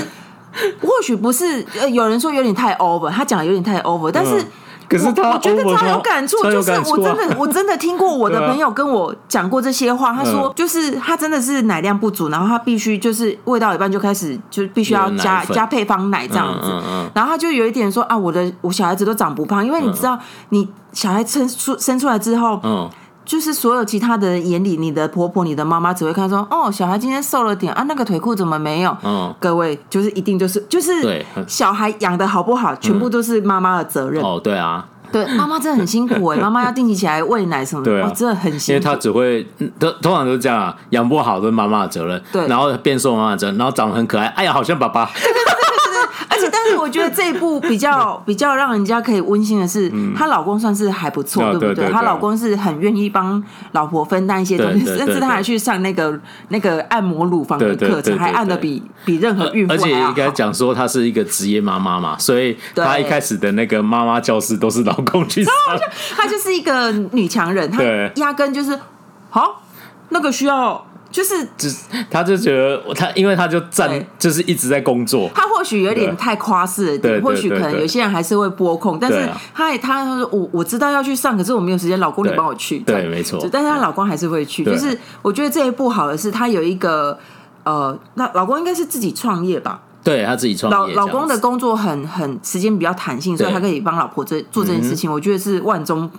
或许不是呃，有人说有点太 over，他讲的有点太 over，但是。可是他，我觉得超有感触，就是我真的，我真的听过我的 朋友跟我讲过这些话。他说，就是他真的是奶量不足，然后他必须就是喂到一半就开始就必须要加加配方奶这样子。然后他就有一点说啊，我的我小孩子都长不胖，因为你知道，你小孩生出生出来之后，就是所有其他的人眼里，你的婆婆、你的妈妈只会看说，哦，小孩今天瘦了点啊，那个腿裤怎么没有？嗯，各位就是一定就是就是对小孩养的好不好，全部都是妈妈的责任。哦，对啊，对，妈妈真的很辛苦哎，妈妈要定期起来喂奶什么的，对啊，真的很辛苦。因为他只会，都通常都是这样啊，养不好都是妈妈的责任，对，然后变瘦妈妈的责任，然后长得很可爱，哎呀，好像爸爸。而且，但是我觉得这一部比较比较让人家可以温馨的是，她老公算是还不错，对不对？她老公是很愿意帮老婆分担一些东西，甚至他还去上那个那个按摩乳房的课程，还按的比比任何孕妇。而且应该讲说，她是一个职业妈妈嘛，所以她一开始的那个妈妈教室都是老公去上。她就是一个女强人，她压根就是好那个需要。就是，只他就觉得他，因为他就站，就是一直在工作。他或许有点太夸饰了点，或许可能有些人还是会拨控，但是他也他说我我知道要去上，可是我没有时间，老公你帮我去。对，没错。但是她老公还是会去，就是我觉得这一部好的是，他有一个呃，那老公应该是自己创业吧。对他自己创业，老老公的工作很很时间比较弹性，所以他可以帮老婆这做这件事情。我觉得是万中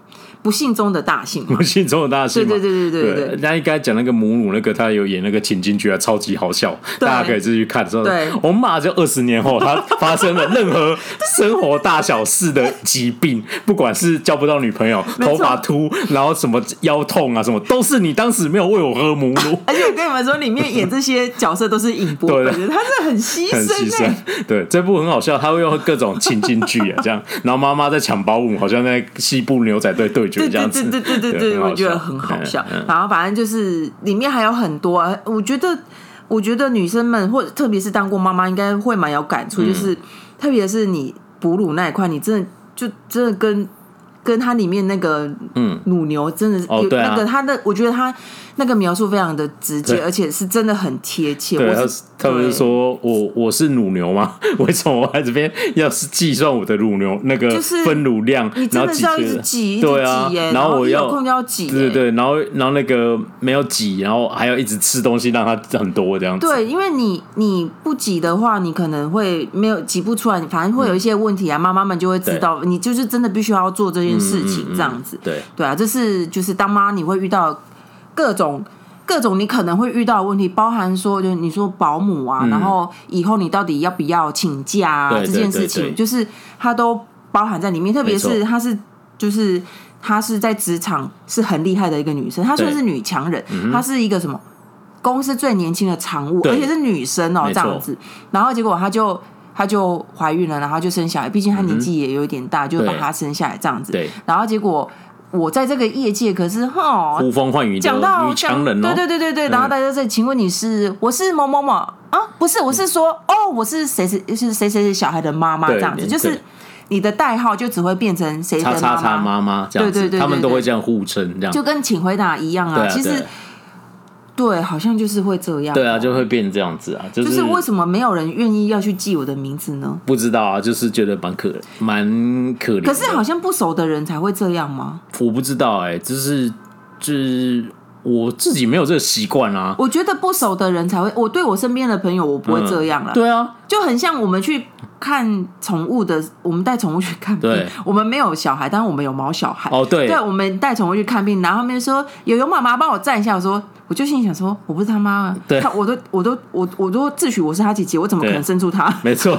不幸中的大幸，不幸中的大幸。对对对对对对。人家应该讲那个母乳那个，他有演那个情景剧啊，超级好笑，大家可以自己去看。对，我们马上就二十年后，他发生了任何生活大小事的疾病，不管是交不到女朋友、头发秃，然后什么腰痛啊，什么都是你当时没有喂我喝母乳。而且我跟你们说，里面演这些角色都是尹波，对，他是很牺牲。牺牲，对，这部很好笑，他会用各种情景剧啊，这样，然后妈妈在抢保姆，好像在西部牛仔队对决这样子，对对对对对，我觉得很好笑。然后反正就是里面还有很多，啊，我觉得，我觉得女生们或者特别是当过妈妈，应该会蛮有感触，就是特别是你哺乳那一块，你真的就真的跟跟它里面那个嗯乳牛真的是有那个它的，我觉得它。那个描述非常的直接，而且是真的很贴切。对，他他不是说我我是乳牛吗？为什么我在这边要是计算我的乳牛那个分乳量？你真的是要一直挤，对啊，然后我要有空就要挤，对对对，然后然后那个没有挤，然后还要一直吃东西，让它很多这样子。对，因为你你不挤的话，你可能会没有挤不出来，反正会有一些问题啊。妈妈们就会知道，你就是真的必须要做这件事情，这样子。对对啊，这是就是当妈你会遇到。各种各种你可能会遇到的问题，包含说，就你说保姆啊，嗯、然后以后你到底要不要请假啊？这件事情，就是它都包含在里面。特别是她是，就是她是在职场是很厉害的一个女生，她算是女强人，她是一个什么公司最年轻的常务，而且是女生哦，这样子。然后结果她就她就怀孕了，然后就生小孩，毕竟她年纪也有点大，就把她生下来这样子。对然后结果。我在这个业界可是哈呼风唤雨讲到女强人哦，对对对对对，然后大家在，请问你是我是某某某啊？不是，我是说哦，我是谁谁是谁谁谁小孩的妈妈这样子，就是你的代号就只会变成谁的妈妈这样子，对对对，他们都会这样互称，这样就跟请回答一样啊，其实。对，好像就是会这样。对啊，就会变成这样子啊。就是、就是为什么没有人愿意要去记我的名字呢？不知道啊，就是觉得蛮可蛮可怜。可是好像不熟的人才会这样吗？我不知道哎、欸，就是就是我自己没有这个习惯啊。我觉得不熟的人才会，我对我身边的朋友我不会这样了、嗯。对啊，就很像我们去看宠物的，我们带宠物去看病。对，我们没有小孩，但是我们有毛小孩。哦，对，对，我们带宠物去看病，然后后面说有有妈妈帮我站一下，我说。我就心里想说，我不是他妈啊，他我都我都我我都自诩我是他姐姐，我怎么可能生出他？没错。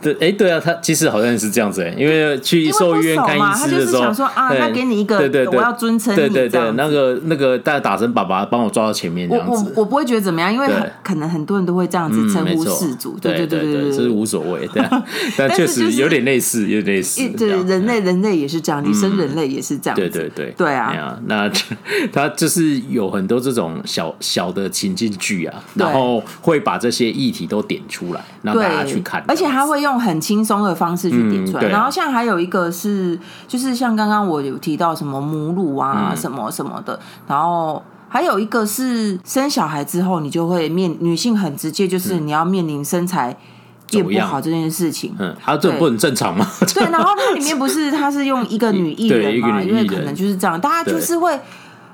对，哎，对啊，他其实好像是这样子哎，因为去兽医院看医师的时候，想说啊，他给你一个，对对对，我要尊称你，对对对，那个那个大家打声爸爸，帮我抓到前面这样子，我我不会觉得怎么样，因为可能很多人都会这样子称呼饲主，对对对对，这是无所谓，对，但确实有点类似，有点类似，对，人类人类也是这样，你生人类也是这样，对对对，对啊，那 他就是有很多这种小小的情境剧啊，然后会把这些议题都点出来，让大家去看，而且他会用。用很轻松的方式去点出来，然后像还有一个是，就是像刚刚我有提到什么母乳啊，什么什么的，嗯、然后还有一个是生小孩之后，你就会面女性很直接，就是你要面临身材变不好这件事情。嗯，他这不很正常吗？对，然后它里面不是它是用一个女艺人嘛，因为可能就是这样，大家就是会。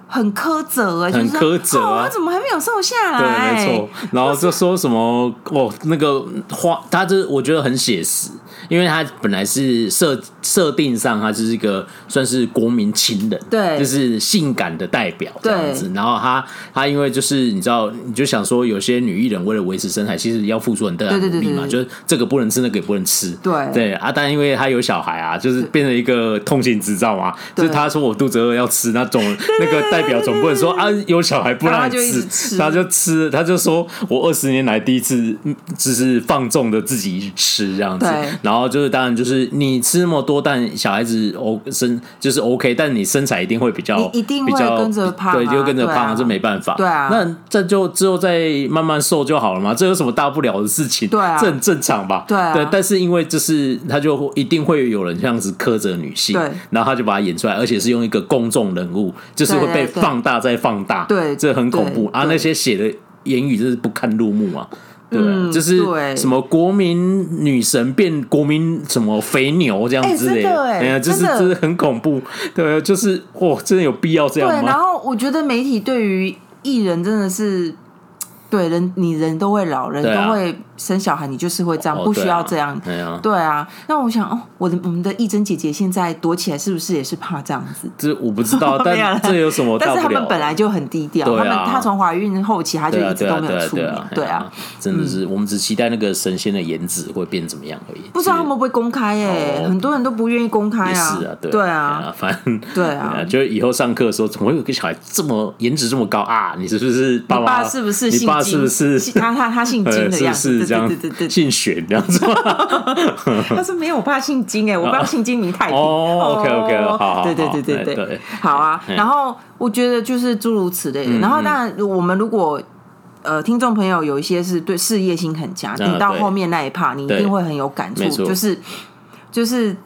很苛责啊，很苛责啊！他怎么还没有瘦下来？对，没错。然后就说什么哦，那个花，他这我觉得很写实。因为他本来是设设定上，他就是一个算是国民情人，对，就是性感的代表这样子。然后他他因为就是你知道，你就想说，有些女艺人为了维持身材，其实要付出很大的努力嘛，就是这个不能吃，那个也不能吃。对对啊，但因为他有小孩啊，就是变成一个通行执照嘛，就是他说我肚子饿要吃，那种 那个代表总不能说 啊有小孩不让你吃，他就，吃，他就说我二十年来第一次就是放纵的自己吃这样子，然后。就是，当然就是你吃那么多，但小孩子 O 身就是 OK，但你身材一定会比较，一定会跟着胖，对，就跟着胖，这没办法。对啊，那这就之后再慢慢瘦就好了嘛，这有什么大不了的事情？对啊，这很正常吧？对，对。但是因为就是他就一定会有人这样子苛责女性，对，然后他就把它演出来，而且是用一个公众人物，就是会被放大再放大，对，这很恐怖啊！那些写的言语真是不堪入目啊。对，就是什么国民女神变国民什么肥牛这样子的，哎呀，就是真的很恐怖。对，就是哇，真的有必要这样吗？对，然后我觉得媒体对于艺人真的是。对人，你人都会老，人都会生小孩，你就是会这样，不需要这样。对啊，对啊那我想，哦，我的我们的艺珍姐姐现在躲起来，是不是也是怕这样子？这我不知道，但这有什么？但是他们本来就很低调，他们她从怀孕后期，她就一直都没有出名。对啊，真的是，我们只期待那个神仙的颜值会变怎么样而已。不知道他们会不会公开？哎，很多人都不愿意公开啊。是啊，对啊，反正对啊，就以后上课的时候，怎么会有个小孩这么颜值这么高啊？你是不是爸爸？是不是？你爸是不是？他他他姓金的样子，是这样，对对对，姓玄这样子。他说没有，我爸姓金哎，我爸姓金名太平。哦，OK OK，好，对对对对对，好啊。然后我觉得就是诸如此类的。然后当然，我们如果呃听众朋友有一些是对事业心很强，你到后面那一趴，你一定会很有感触，就是就是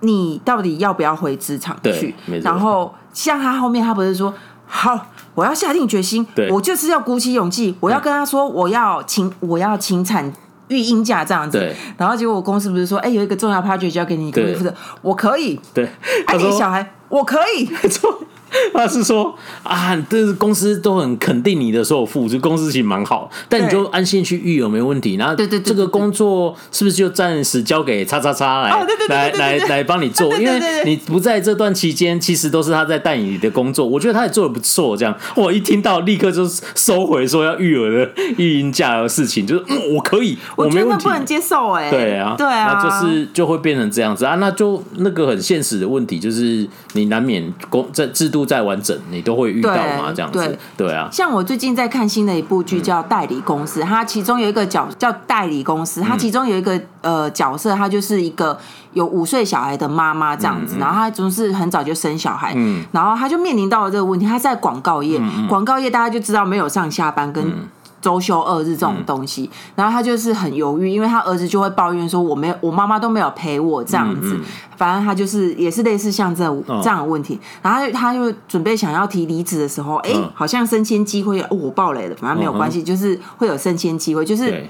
你到底要不要回职场去？然后像他后面，他不是说好。我要下定决心，对我就是要鼓起勇气，我要跟他说，我要请我要请产育婴假这样子。对然后结果我公司不是说，哎、欸，有一个重要 project 交给你，可不可以？我可以。对，而且小孩我可以。没错。他是说啊，这是公司都很肯定你的所有付出，公司其实蛮好，但你就安心去育儿没问题。然后，对对，这个工作是不是就暂时交给叉叉叉来来来 来帮你做？因为你不在这段期间，其实都是他在带你的工作。我觉得他也做的不错。这样，我一听到立刻就收回说要育儿的育婴假的事情，就是嗯，我可以，我没问题，不能接受哎。对啊，对啊，就是就会变成这样子啊。那就那个很现实的问题，就是你难免工在制度。再完整，你都会遇到吗？这样子，对，对啊。像我最近在看新的一部剧，叫《代理公司》，它其中有一个角叫代理公司，它其中有一个呃角色，它就是一个有五岁小孩的妈妈这样子，然后她总是很早就生小孩，然后她就面临到了这个问题。她在广告业，广告业大家就知道没有上下班跟。周休二日这种东西，嗯、然后他就是很犹豫，因为他儿子就会抱怨说：“我没有，我妈妈都没有陪我这样子。嗯嗯”反正他就是也是类似像这这样的问题。哦、然后他就准备想要提离职的时候，哎、嗯，好像升迁机会哦，我爆雷了，反正没有关系，嗯、就是会有升迁机会。就是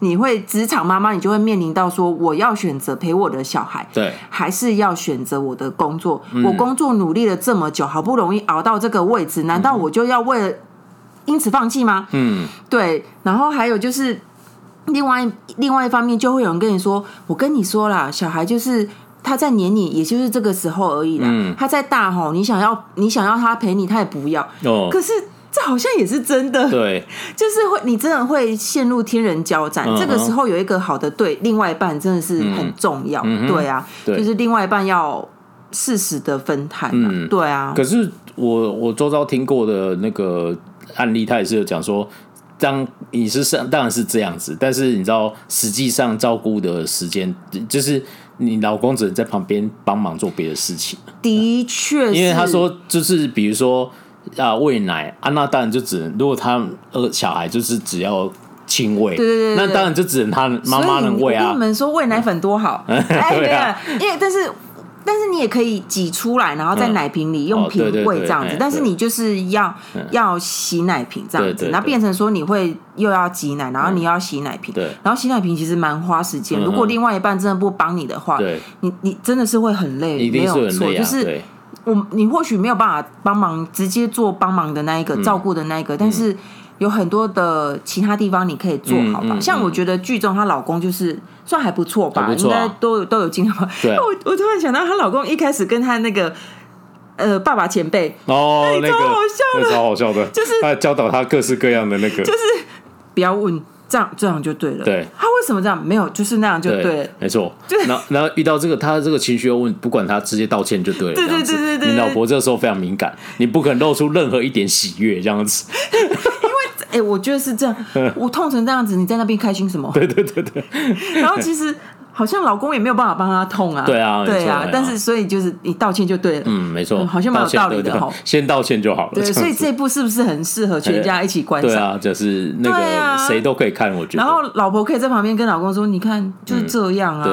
你会职场妈妈，你就会面临到说：我要选择陪我的小孩，对，还是要选择我的工作？嗯、我工作努力了这么久，好不容易熬到这个位置，难道我就要为了？因此放弃吗？嗯，对。然后还有就是，另外另外一方面，就会有人跟你说：“我跟你说啦，小孩就是他在黏你，也就是这个时候而已啦。嗯、他在大吼，你想要你想要他陪你，他也不要。哦，可是这好像也是真的。对，就是会你真的会陷入天人交战。嗯、这个时候有一个好的对另外一半真的是很重要。嗯、对啊，对就是另外一半要适时的分摊。嗯，对啊。可是我我周遭听过的那个。案例他也是有讲说，当你是上当然是这样子，但是你知道实际上照顾的时间，就是你老公只能在旁边帮忙做别的事情。的确，因为他说就是比如说啊喂奶啊，那当然就只能如果他呃小孩就是只要亲喂，对对对，那当然就只能他妈妈能喂啊。你们说喂奶粉多好，哎对啊，因为但是。但是你也可以挤出来，然后在奶瓶里用瓶喂这样子。但是你就是要要洗奶瓶这样子，那变成说你会又要挤奶，然后你要洗奶瓶。然后洗奶瓶其实蛮花时间。如果另外一半真的不帮你的话，你你真的是会很累，没有错。就是我你或许没有办法帮忙直接做帮忙的那一个照顾的那一个，但是。有很多的其他地方你可以做好吧，像我觉得剧中她老公就是算还不错吧，应该都有都有经验。对，我我突然想到她老公一开始跟她那个呃爸爸前辈哦，那个超好笑的，超好笑的，就是他教导他各式各样的那个，就是不要问。这样这样就对了。对，他为什么这样？没有，就是那样就对了。没错。然后然后遇到这个，他这个情绪又问，不管他直接道歉就对了。对对对对对。你老婆这个时候非常敏感，你不可能露出任何一点喜悦这样子。哎，我觉得是这样。我痛成这样子，你在那边开心什么？对对对对。然后其实。好像老公也没有办法帮他痛啊，对啊，对啊，但是所以就是你道歉就对了，嗯，没错，好像蛮有道理的哈，先道歉就好了。对，所以这部是不是很适合全家一起观赏？对啊，就是那个谁都可以看，我觉得。然后老婆可以在旁边跟老公说：“你看，就是这样啊。”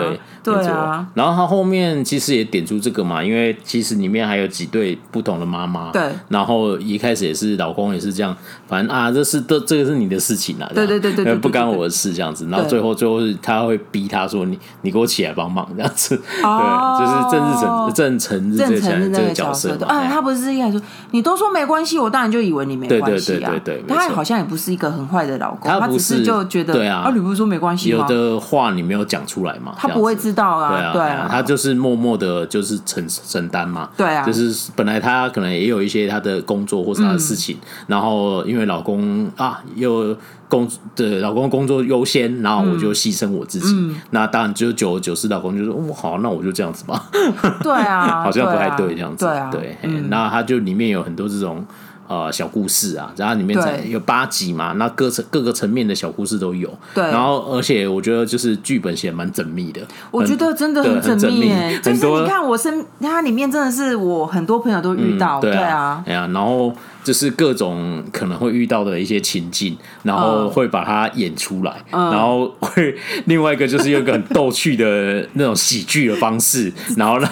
对，对啊。然后他后面其实也点出这个嘛，因为其实里面还有几对不同的妈妈，对。然后一开始也是老公也是这样，反正啊，这是这这个是你的事情啊，对对对对，不干我的事这样子。然后最后最后是他会逼他说：“你你给我起来帮。”忙这样子，对，就是郑日成、郑成日这个角色。啊，他不是一开始说，你都说没关系，我当然就以为你没关系啊。对对对对，他好像也不是一个很坏的老公，他只是就觉得，对啊，你不是说没关系吗？有的话你没有讲出来嘛，他不会知道啊。对啊，他就是默默的，就是承承担嘛。对啊，就是本来他可能也有一些他的工作或是他的事情，然后因为老公啊又。工的老公工作优先，然后我就牺牲我自己。嗯、那当然，就久而久之，老公就说：“哦，好，那我就这样子吧。”对啊，好像不太对这样子。对啊，对。那他就里面有很多这种。呃，小故事啊，然后里面有八集嘛，那各层各个层面的小故事都有。对，然后而且我觉得就是剧本写蛮缜密的。我觉得真的很缜密，就是你看我身，它里面真的是我很多朋友都遇到。对啊，哎呀，然后就是各种可能会遇到的一些情境，然后会把它演出来，然后会另外一个就是用一个很逗趣的那种喜剧的方式，然后让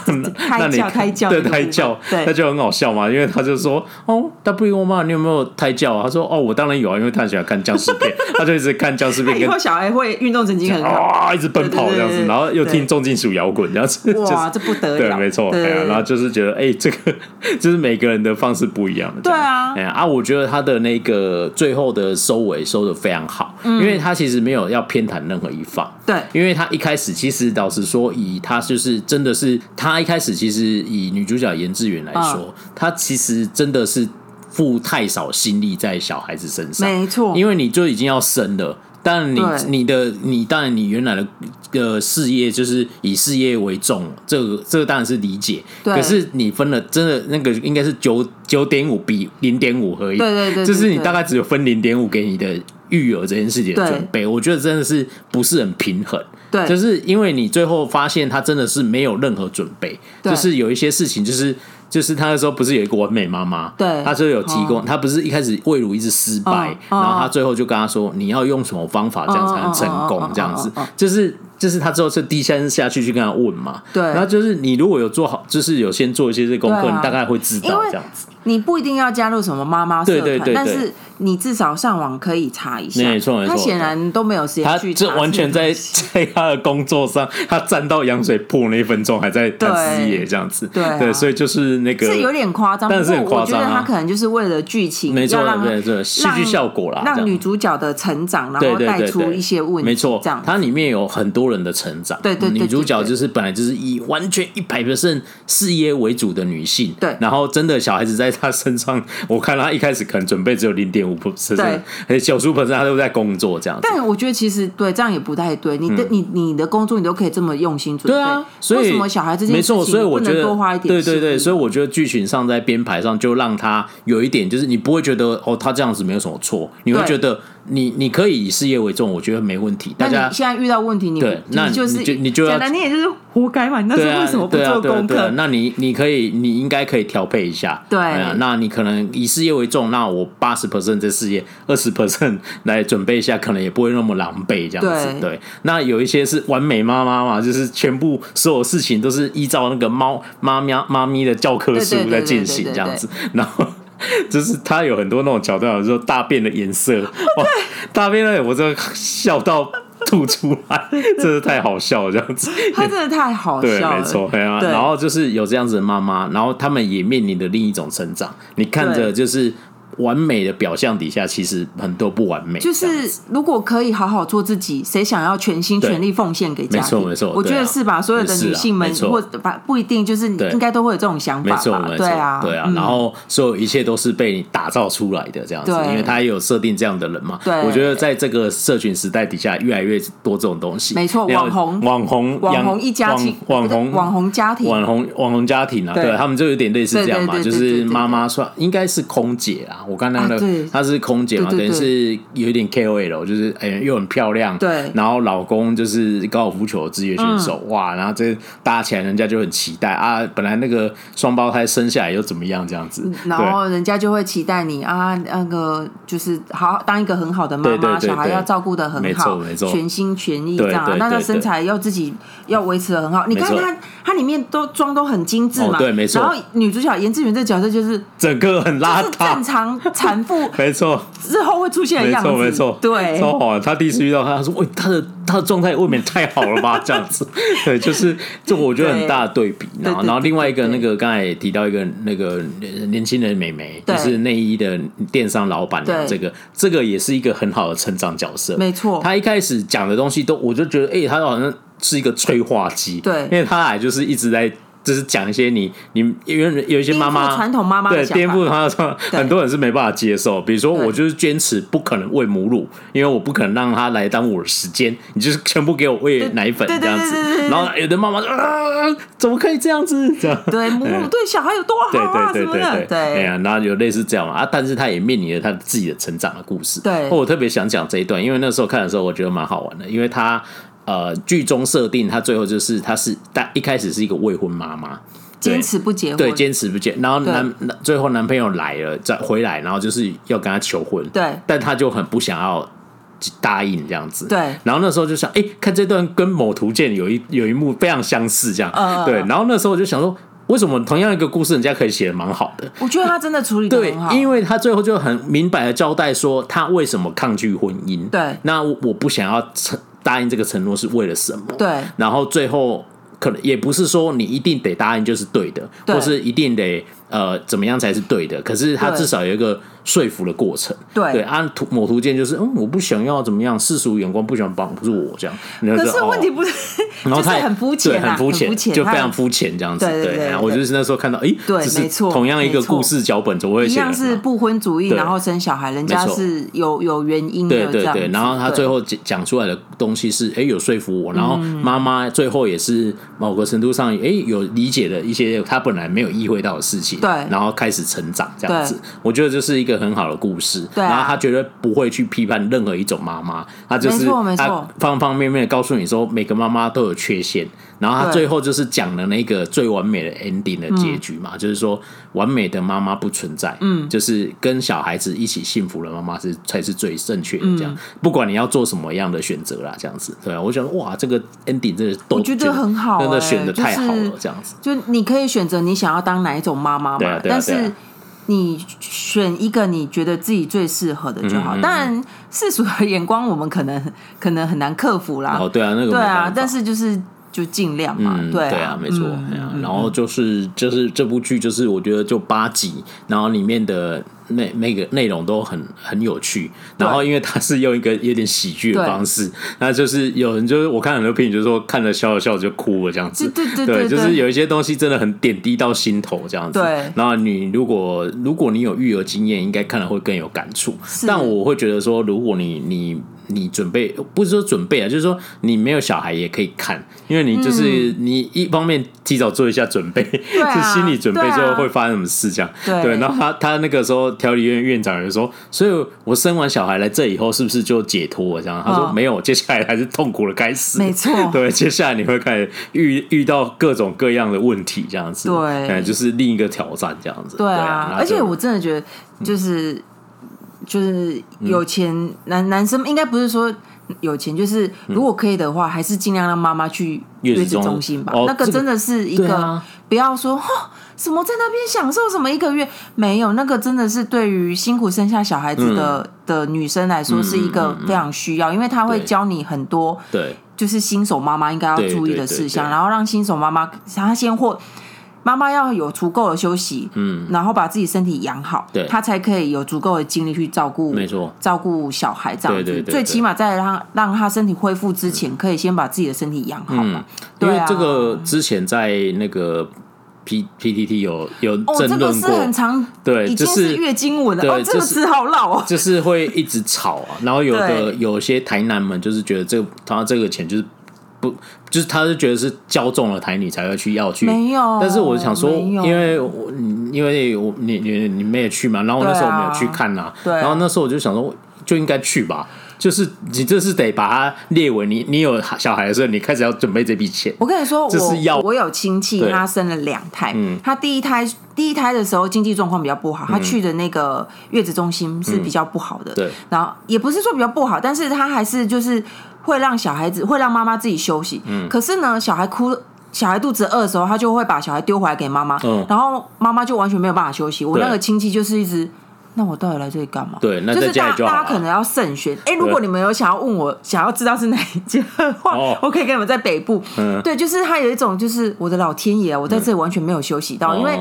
让你开叫开叫，对胎教，那就很好笑嘛，因为他就说哦，他不。比我妈，你有没有胎教啊？他说哦，我当然有啊，因为他很喜欢看僵尸片，他就一直看僵尸片。以后小孩会运动神经很好，哇，一直奔跑这样子，然后又听重金属摇滚这样子，哇，这不得了。对，没错，对啊，然后就是觉得哎，这个 就是每个人的方式不一样的。对啊，哎啊，我觉得他的那个最后的收尾收的非常好，因为他其实没有要偏袒任何一方。对，因为他一开始其实老实说，以他就是真的是他一开始其实以女主角严志远来说，他其实真的是。付太少心力在小孩子身上，没错，因为你就已经要生了，但你你的你当然你原来的个事业就是以事业为重，这个这个当然是理解，可是你分了真的那个应该是九九点五比零点五而已，对对对，就是你大概只有分零点五给你的育儿这件事情的准备，我觉得真的是不是很平衡，对，就是因为你最后发现他真的是没有任何准备，就是有一些事情就是。就是他那时候不是有一个完美妈妈，对，他就有提供，他不是一开始喂乳一直失败，然后他最后就跟他说，你要用什么方法这样才能成功，这样子，就是就是他之后是低三下去去跟他问嘛，对，然后就是你如果有做好，就是有先做一些这功课，你大概会知道这样子。你不一定要加入什么妈妈社团，但是你至少上网可以查一下。没错没错，他显然都没有时间去查。他这完全在 在他的工作上，他站到羊水破那一分钟还在谈事业这样子。对对，所以就是那个是有点夸张，但是很夸张。我觉得他可能就是为了剧情，没错对对，戏剧效果啦，让女主角的成长，然后带出一些问题。没错，这样它里面有很多人的成长。对对，女主角就是本来就是以完全一百 percent 事业为主的女性，对，然后真的小孩子在她身上。我看她一开始可能准备只有零点五 percent，对，九十五 percent 他都在工作这样子。但我觉得其实对这样也不太对。你的你你的工作你都可以这么用心准备，对啊。所以为什么小孩子没错？所以我觉得多花一点。对对对，所以我觉得剧情上在编排上就让他有一点，就是你不会觉得哦，他这样子没有什么错，你会觉得。你你可以以事业为重，我觉得没问题。大家现在遇到问题，你对，那就是你就要简单点，也就是活该嘛。那是为什么不做功课？那你你可以，你应该可以调配一下。对，那你可能以事业为重，那我八十 percent 这事业，二十 percent 来准备一下，可能也不会那么狼狈这样子。对，那有一些是完美妈妈嘛，就是全部所有事情都是依照那个猫妈咪妈咪的教科书在进行这样子，然后。就是他有很多那种桥段，说大便的颜色，哇，大便呢，我真的笑到吐出来，真的太好笑了，这样子，他真的太好笑了，对，没错，对啊，然后就是有这样子的妈妈，然后他们也面临的另一种成长，你看着就是。完美的表象底下，其实很多不完美。就是如果可以好好做自己，谁想要全心全力奉献给家庭？没错没错，我觉得是吧所有的女性们，或把不一定就是你应该都会有这种想法吧？对啊，对啊。然后所有一切都是被你打造出来的这样子，因为他也有设定这样的人嘛。对，我觉得在这个社群时代底下，越来越多这种东西。没错，网红网红网红一家庭，网红网红家庭，网红网红家庭啊，对他们就有点类似这样嘛，就是妈妈算应该是空姐啊，我刚刚那个。她是空姐嘛，等于是有一点 KOL，就是哎又很漂亮，对，然后老公就是高尔夫球职业选手，哇，然后这搭起来人家就很期待啊。本来那个双胞胎生下来又怎么样这样子，然后人家就会期待你啊，那个就是好当一个很好的妈妈，小孩要照顾的很好，没错没错，全心全意这样，那她身材要自己要维持的很好。你看她，她里面都妆都很精致嘛，对，没错。然后女主角严志源这角色就是整个很邋遢，正常产妇。没错，之后会出现的样子，没错，没错，对，超好玩。他第一次遇到他，他说：“喂，他的他的状态未免太好了吧？”这样子，对，就是这我觉得很大的对比。然后，然后另外一个那个刚才也提到一个那个年轻人美眉，就是内衣的电商老板娘，这个这个也是一个很好的成长角色。没错，他一开始讲的东西都，我就觉得，哎，他好像是一个催化剂，对，因为他俩就是一直在。就是讲一些你你因为有一些妈妈传统妈妈对颠覆他的，很多人是没办法接受。比如说，我就是坚持不可能喂母乳，因为我不可能让他来耽误我的时间。你就是全部给我喂奶粉这样子。然后有的妈妈说啊，怎么可以这样子？这样对母乳对小孩有多好啊？对 对对对对。哎呀，然后有类似这样嘛啊，但是他也面临了他自己的成长的故事。对，我特别想讲这一段，因为那时候看的时候，我觉得蛮好玩的，因为他呃剧中设定他最后就是他是但一开始是一个未婚妈妈。坚持不结婚，对，坚持不结。然后男最后男朋友来了，再回来，然后就是要跟他求婚，对，但他就很不想要答应这样子，对。然后那时候就想，哎，看这段跟某图鉴有一有一幕非常相似，这样，对。然后那时候我就想说，为什么同样一个故事，人家可以写的蛮好的？我觉得他真的处理得很好，对，因为他最后就很明白的交代说他为什么抗拒婚姻。对，那我不想要承答应这个承诺是为了什么？对，然后最后可能也不是说你一定得答应就是对的，对或是一定得呃怎么样才是对的。可是他至少有一个。说服的过程，对对，按图某图鉴就是，嗯，我不想要怎么样，世俗眼光不喜欢帮，不是我这样。可是问题不是，然后他很肤浅，很肤浅，就非常肤浅这样子。对对对，我就是那时候看到，哎，对，没错，同样一个故事脚本，怎么会一样是不婚主义，然后生小孩，人家是有有原因的，对对对。然后他最后讲讲出来的东西是，哎，有说服我。然后妈妈最后也是某个程度上，哎，有理解了一些他本来没有意会到的事情，对，然后开始成长这样子。我觉得这是一个很好的故事。对啊、然后他绝对不会去批判任何一种妈妈，他就是他方方面面的告诉你说，每个妈妈都有缺陷。然后他最后就是讲了那个最完美的 ending 的结局嘛，就是说完美的妈妈不存在，嗯，就是跟小孩子一起幸福的妈妈是才是最正确的。这样，不管你要做什么样的选择啦，这样子，对啊，我想哇，这个 ending 真的我觉得很好，真的选的太好了，这样子。就你可以选择你想要当哪一种妈妈嘛，但是。你选一个你觉得自己最适合的就好。当然，世俗的眼光我们可能 可能很难克服啦。哦，对啊，那个对啊，但是就是就尽量嘛。对对啊，没错。然后就是就是这部剧，就是我觉得就八集，然后里面的。那那个内容都很很有趣，然后因为他是用一个有点喜剧的方式，那就是有人就是我看很多评论，就是说看了笑了笑就哭了这样子，对对对，就是有一些东西真的很点滴到心头这样子。对，然后你如果如果你有育儿经验，应该看了会更有感触。但我会觉得说，如果你你。你准备不是说准备啊，就是说你没有小孩也可以看，因为你就是你一方面提早做一下准备，是 心理准备之后会发生什么事这样。对，然后他他那个时候调理院院长就说，所以我生完小孩来这以后是不是就解脱了这样？他说没有，接下来还是痛苦的开始。没错，对，接下来你会开始遇遇到各种各样的问题这样子，对，就是另一个挑战这样子。对啊，而且我真的觉得就是。就是有钱男男生应该不是说有钱，就是如果可以的话，还是尽量让妈妈去月子中心吧。那个真的是一个，不要说什么在那边享受什么一个月？没有，那个真的是对于辛苦生下小孩子的的女生来说是一个非常需要，因为她会教你很多，对，就是新手妈妈应该要注意的事项，然后让新手妈妈她先获。妈妈要有足够的休息，嗯，然后把自己身体养好，对，她才可以有足够的精力去照顾，没错，照顾小孩这样子。对对对，最起码在让让她身体恢复之前，可以先把自己的身体养好嘛。因为这个之前在那个 P P T T 有有争论过，是很长，对，就是月经文的，哦，这个词好老哦，就是会一直吵啊。然后有的有些台南们就是觉得这他这个钱就是。不，就是他是觉得是教中了台女才会去要去，没有。但是我想说，因为我因为我你你你没有去嘛，然后那时候我没有去看呐，对。然后那时候我就想说，就应该去吧。就是你这是得把它列为你你有小孩的时候，你开始要准备这笔钱。我跟你说，这是要我有亲戚，他生了两胎，他第一胎第一胎的时候经济状况比较不好，他去的那个月子中心是比较不好的，对。然后也不是说比较不好，但是他还是就是。会让小孩子会让妈妈自己休息，嗯，可是呢，小孩哭，小孩肚子饿的时候，他就会把小孩丢回来给妈妈，嗯，然后妈妈就完全没有办法休息。我那个亲戚就是一直，那我到底来这里干嘛？对，那就是大大家可能要慎选。哎，如果你们有想要问我，想要知道是哪一家的话，我可以跟你们在北部，嗯，对，就是他有一种，就是我的老天爷，我在这里完全没有休息到，因为。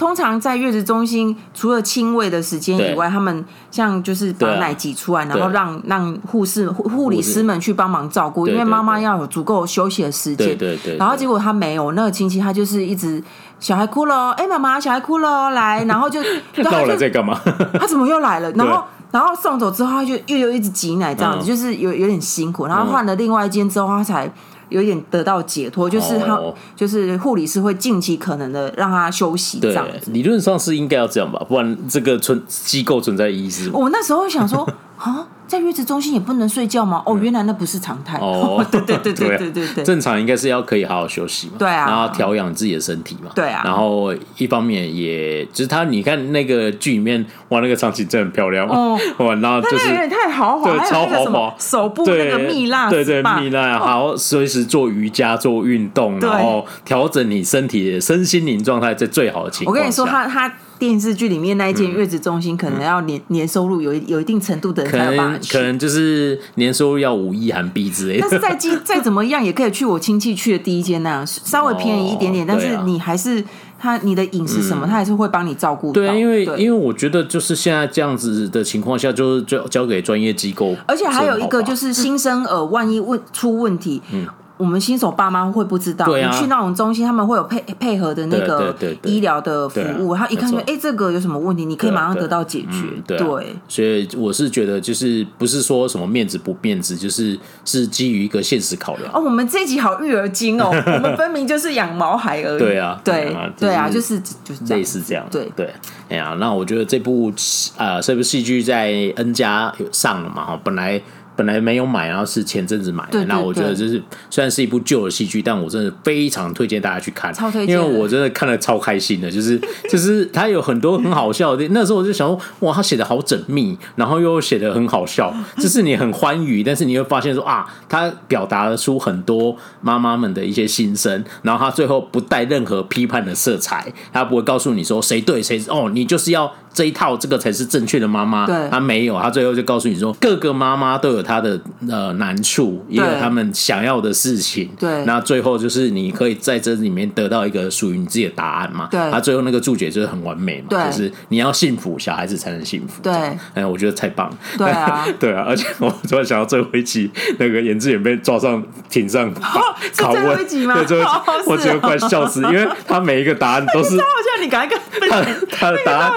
通常在月子中心，除了亲喂的时间以外，他们像就是把奶挤出来，然后让让护士护理师们去帮忙照顾，因为妈妈要有足够休息的时间。对对。然后结果他没有，那个亲戚他就是一直小孩哭了，哎，妈妈小孩哭了，来，然后就 到了在干嘛？他怎么又来了？然后然后送走之后，他就又又一直挤奶，这样子就是有有点辛苦。然后换了另外一间之后，他才。有点得到解脱，就是他，哦、就是护理师会尽其可能的让他休息，这样子。理论上是应该要这样吧，不然这个存机构存在意义是。我那时候想说，啊，在月子中心也不能睡觉吗？哦，原来那不是常态。哦，对对对对 对对对，正常应该是要可以好好休息嘛。对啊，然后调养自己的身体嘛。对啊，然后一方面也就是他，你看那个剧里面，哇，那个场景真的很漂亮哦。哇，然后就是有点太豪华，对，超豪华，手部那个蜜蜡，对对蜜蜡，好，随时做瑜伽做运动，然后调整你身体的身心灵状态，在最好的情况。我跟你说，他他。电视剧里面那一间月子中心，可能要年年收入有有一定程度的人才有办法去，可能就是年收入要五亿韩币之类的。但是再 再怎么样，也可以去我亲戚去的第一间那样，稍微便宜一点点，但是你还是他你的饮食什么，他还是会帮你照顾。对，因为因为我觉得就是现在这样子的情况下，就是交交给专业机构。而且还有一个就是新生儿，万一问出问题，嗯。我们新手爸妈会不知道，你去那种中心，他们会有配配合的那个医疗的服务，他一看说，哎，这个有什么问题，你可以马上得到解决。对，所以我是觉得，就是不是说什么面子不面子，就是是基于一个现实考量。哦，我们这一集好育儿经哦，我们分明就是养毛孩而已。对啊，对对啊，就是就是类似这样。对对，哎呀，那我觉得这部呃这部戏剧在 N 家上了嘛，哈，本来。本来没有买，然后是前阵子买的。那我觉得就是虽然是一部旧的戏剧，但我真的非常推荐大家去看，超推荐，因为我真的看了超开心的。就是 就是他有很多很好笑的，那时候我就想说，哇，他写的好缜密，然后又写的很好笑，就是你很欢愉，但是你会发现说啊，他表达了出很多妈妈们的一些心声，然后他最后不带任何批判的色彩，他不会告诉你说谁对谁哦，你就是要。这一套这个才是正确的妈妈，对，他没有，他最后就告诉你说，各个妈妈都有她的呃难处，也有他们想要的事情，对。那最后就是你可以在这里面得到一个属于你自己的答案嘛？对。他最后那个注解就是很完美嘛，对，就是你要幸福，小孩子才能幸福。对，哎，我觉得太棒了。对啊，对啊，而且我突然想到最后一集，那个颜志远被抓上庭上 拷问，对，最后我觉得快笑死，因为他每一个答案都是，好像你赶快跟他的答案。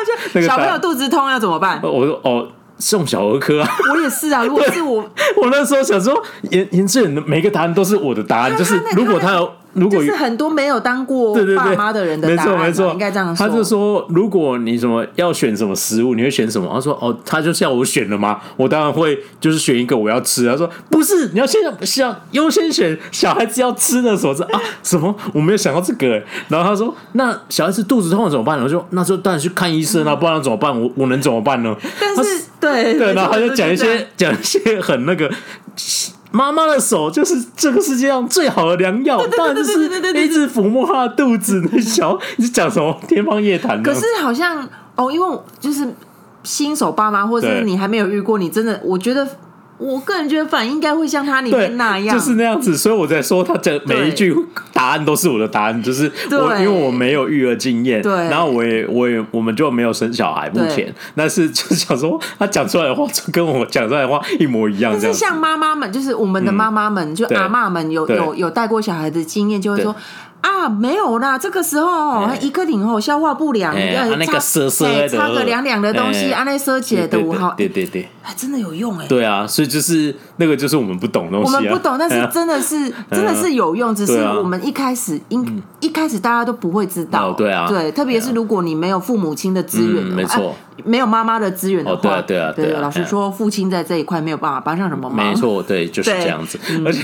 小朋友肚子痛要怎么办？我说哦，送小儿科啊。我也是啊，如果是我，我那时候想说，严严志远的每个答案都是我的答案，就是如果他有。如果是很多没有当过爸妈的人的答案，没错没错，应该这样说。他就说，如果你什么要选什么食物，你会选什么？他说哦，他就是要我选了吗？我当然会，就是选一个我要吃。他说不是，你要先想优先选小孩子要吃的时候啊？什么？我没有想到这个。然后他说，那小孩子肚子痛怎么办？我说那就当然去看医生啊，不然怎么办？我我能怎么办呢？但是对对，然后他就讲一些讲一些很那个。妈妈的手就是这个世界上最好的良药，当然就是一直抚摸她的肚子。那小你讲什么天方夜谭？可是好像哦，因为就是新手爸妈，或者是你还没有遇过，你真的我觉得。我个人觉得反应应该会像他里面那样，就是那样子，所以我在说他的每一句答案都是我的答案，就是我因为我没有育儿经验，对，然后我也我也我们就没有生小孩，目前，但是就想说他讲出来的话就跟我讲出来的话一模一样，就是像妈妈们，就是我们的妈妈们，就阿嬷们有有有带过小孩的经验，就会说。啊，没有啦，这个时候一个顶后消化不良，要那个涩涩的，擦个凉凉的东西，按那涩起来的五号，对对对，还真的有用哎。对啊，所以就是那个就是我们不懂东西，我们不懂，但是真的是 真的是有用，只是我们一开始应一开始大家都不会知道，对啊，对，特别是如果你没有父母亲的资源，没错，没有妈妈的资源的话，对啊对啊对，老实说，父亲在这一块没有办法帮上什么忙，没错，对，就是这样子，而且。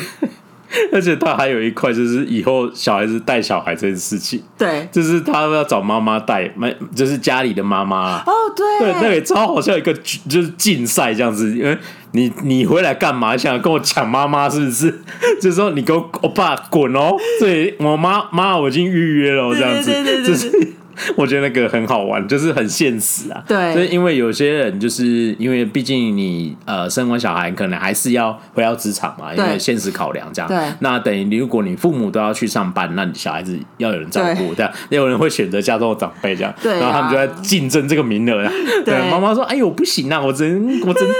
而且他还有一块，就是以后小孩子带小孩这件事情，对，就是他要找妈妈带，没就是家里的妈妈哦，对，对，那个超好像一个就是竞赛这样子，因为你你回来干嘛？想跟我抢妈妈是不是？就是说你给我我爸滚哦，对我妈妈我已经预约了这样子，对对对对对就是。我觉得那个很好玩，就是很现实啊。对，所以因为有些人就是因为毕竟你呃生完小孩，可能还是要回到职场嘛，因为现实考量这样。对，那等于如果你父母都要去上班，那你小孩子要有人照顾，这样。有人会选择家中的长辈这样，对，然后他们就在竞争这个名额。对，妈妈说：“哎呦，不行啊，我只能我只能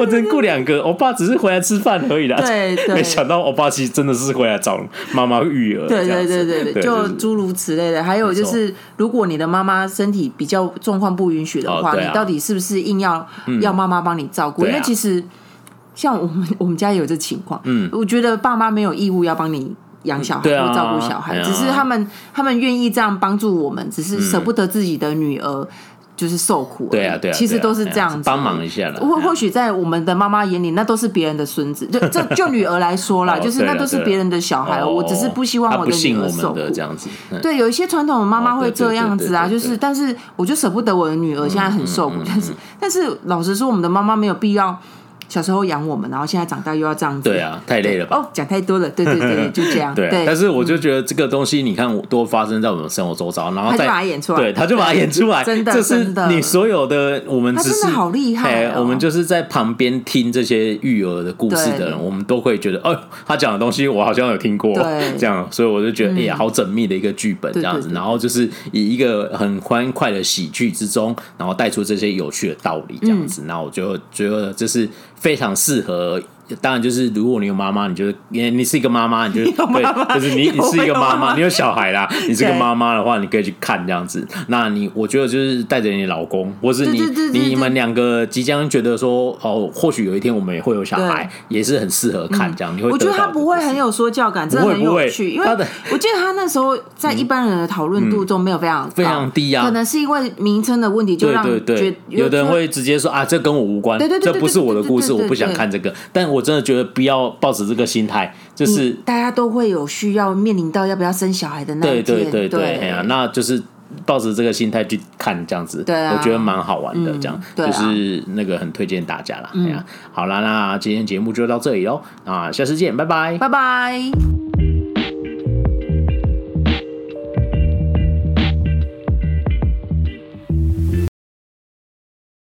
我只能雇两个，我爸只是回来吃饭而已啦。”对，没想到我爸其实真的是回来找妈妈育儿。对对对对对，就诸如此类的。还有就是如果。你的妈妈身体比较状况不允许的话，你到底是不是硬要要妈妈帮你照顾？因为其实像我们我们家也有这情况，嗯，我觉得爸妈没有义务要帮你养小孩或照顾小孩，只是他们他们愿意这样帮助我们，只是舍不得自己的女儿就是受苦。对啊，对啊，其实都是这样子，帮忙一下了。或或许在我们的妈妈眼里，那都是别人的孙子。就 就就女儿来说啦，就是那都是别人的小孩。我只是不希望我的女儿受苦。这样子，对，有一些传统的妈妈会这样子啊，就是，但是我就舍不得我的女儿现在很受苦。但是，但是老实说，我们的妈妈没有必要。小时候养我们，然后现在长大又要这样子，对啊，太累了吧？哦，讲太多了，对对对，就这样。对，对，但是我就觉得这个东西，你看，都发生在我们生活周遭，然后再他就把它演出来，对，他就把它演出来，真的，这是你所有的，我们只是真的好厉害，我们就是在旁边听这些育儿的故事的人，我们都会觉得，哦，他讲的东西我好像有听过，这样，所以我就觉得，哎呀，好缜密的一个剧本这样子，然后就是以一个很欢快的喜剧之中，然后带出这些有趣的道理这样子，那我就觉得这是非常适合。呃，当然就是，如果你有妈妈，你就是你你是一个妈妈，你就是 对，就是你你是一个妈妈，你有小孩啦，你是个妈妈的话，你可以去看这样子。那你我觉得就是带着你老公，或是你你们两个即将觉得说哦，或许有一天我们也会有小孩，也是很适合看这样。你会我觉得他不会很有说教感，真的很有趣，因为我记得他那时候在一般人的讨论度中没有非常非常低啊，可能是因为名称的问题，就让对对有的人会直接说啊，这跟我无关，对对对这不是我的故事，我不想看这个。但我真的觉得不要抱着这个心态，就是大家都会有需要面临到要不要生小孩的那一天，对对对对，哎呀，那就是抱着这个心态去看这样子，对，我觉得蛮好玩的，这样就是那个很推荐大家啦。哎呀，好啦，那今天节目就到这里喽，啊，下次见，拜拜，拜拜。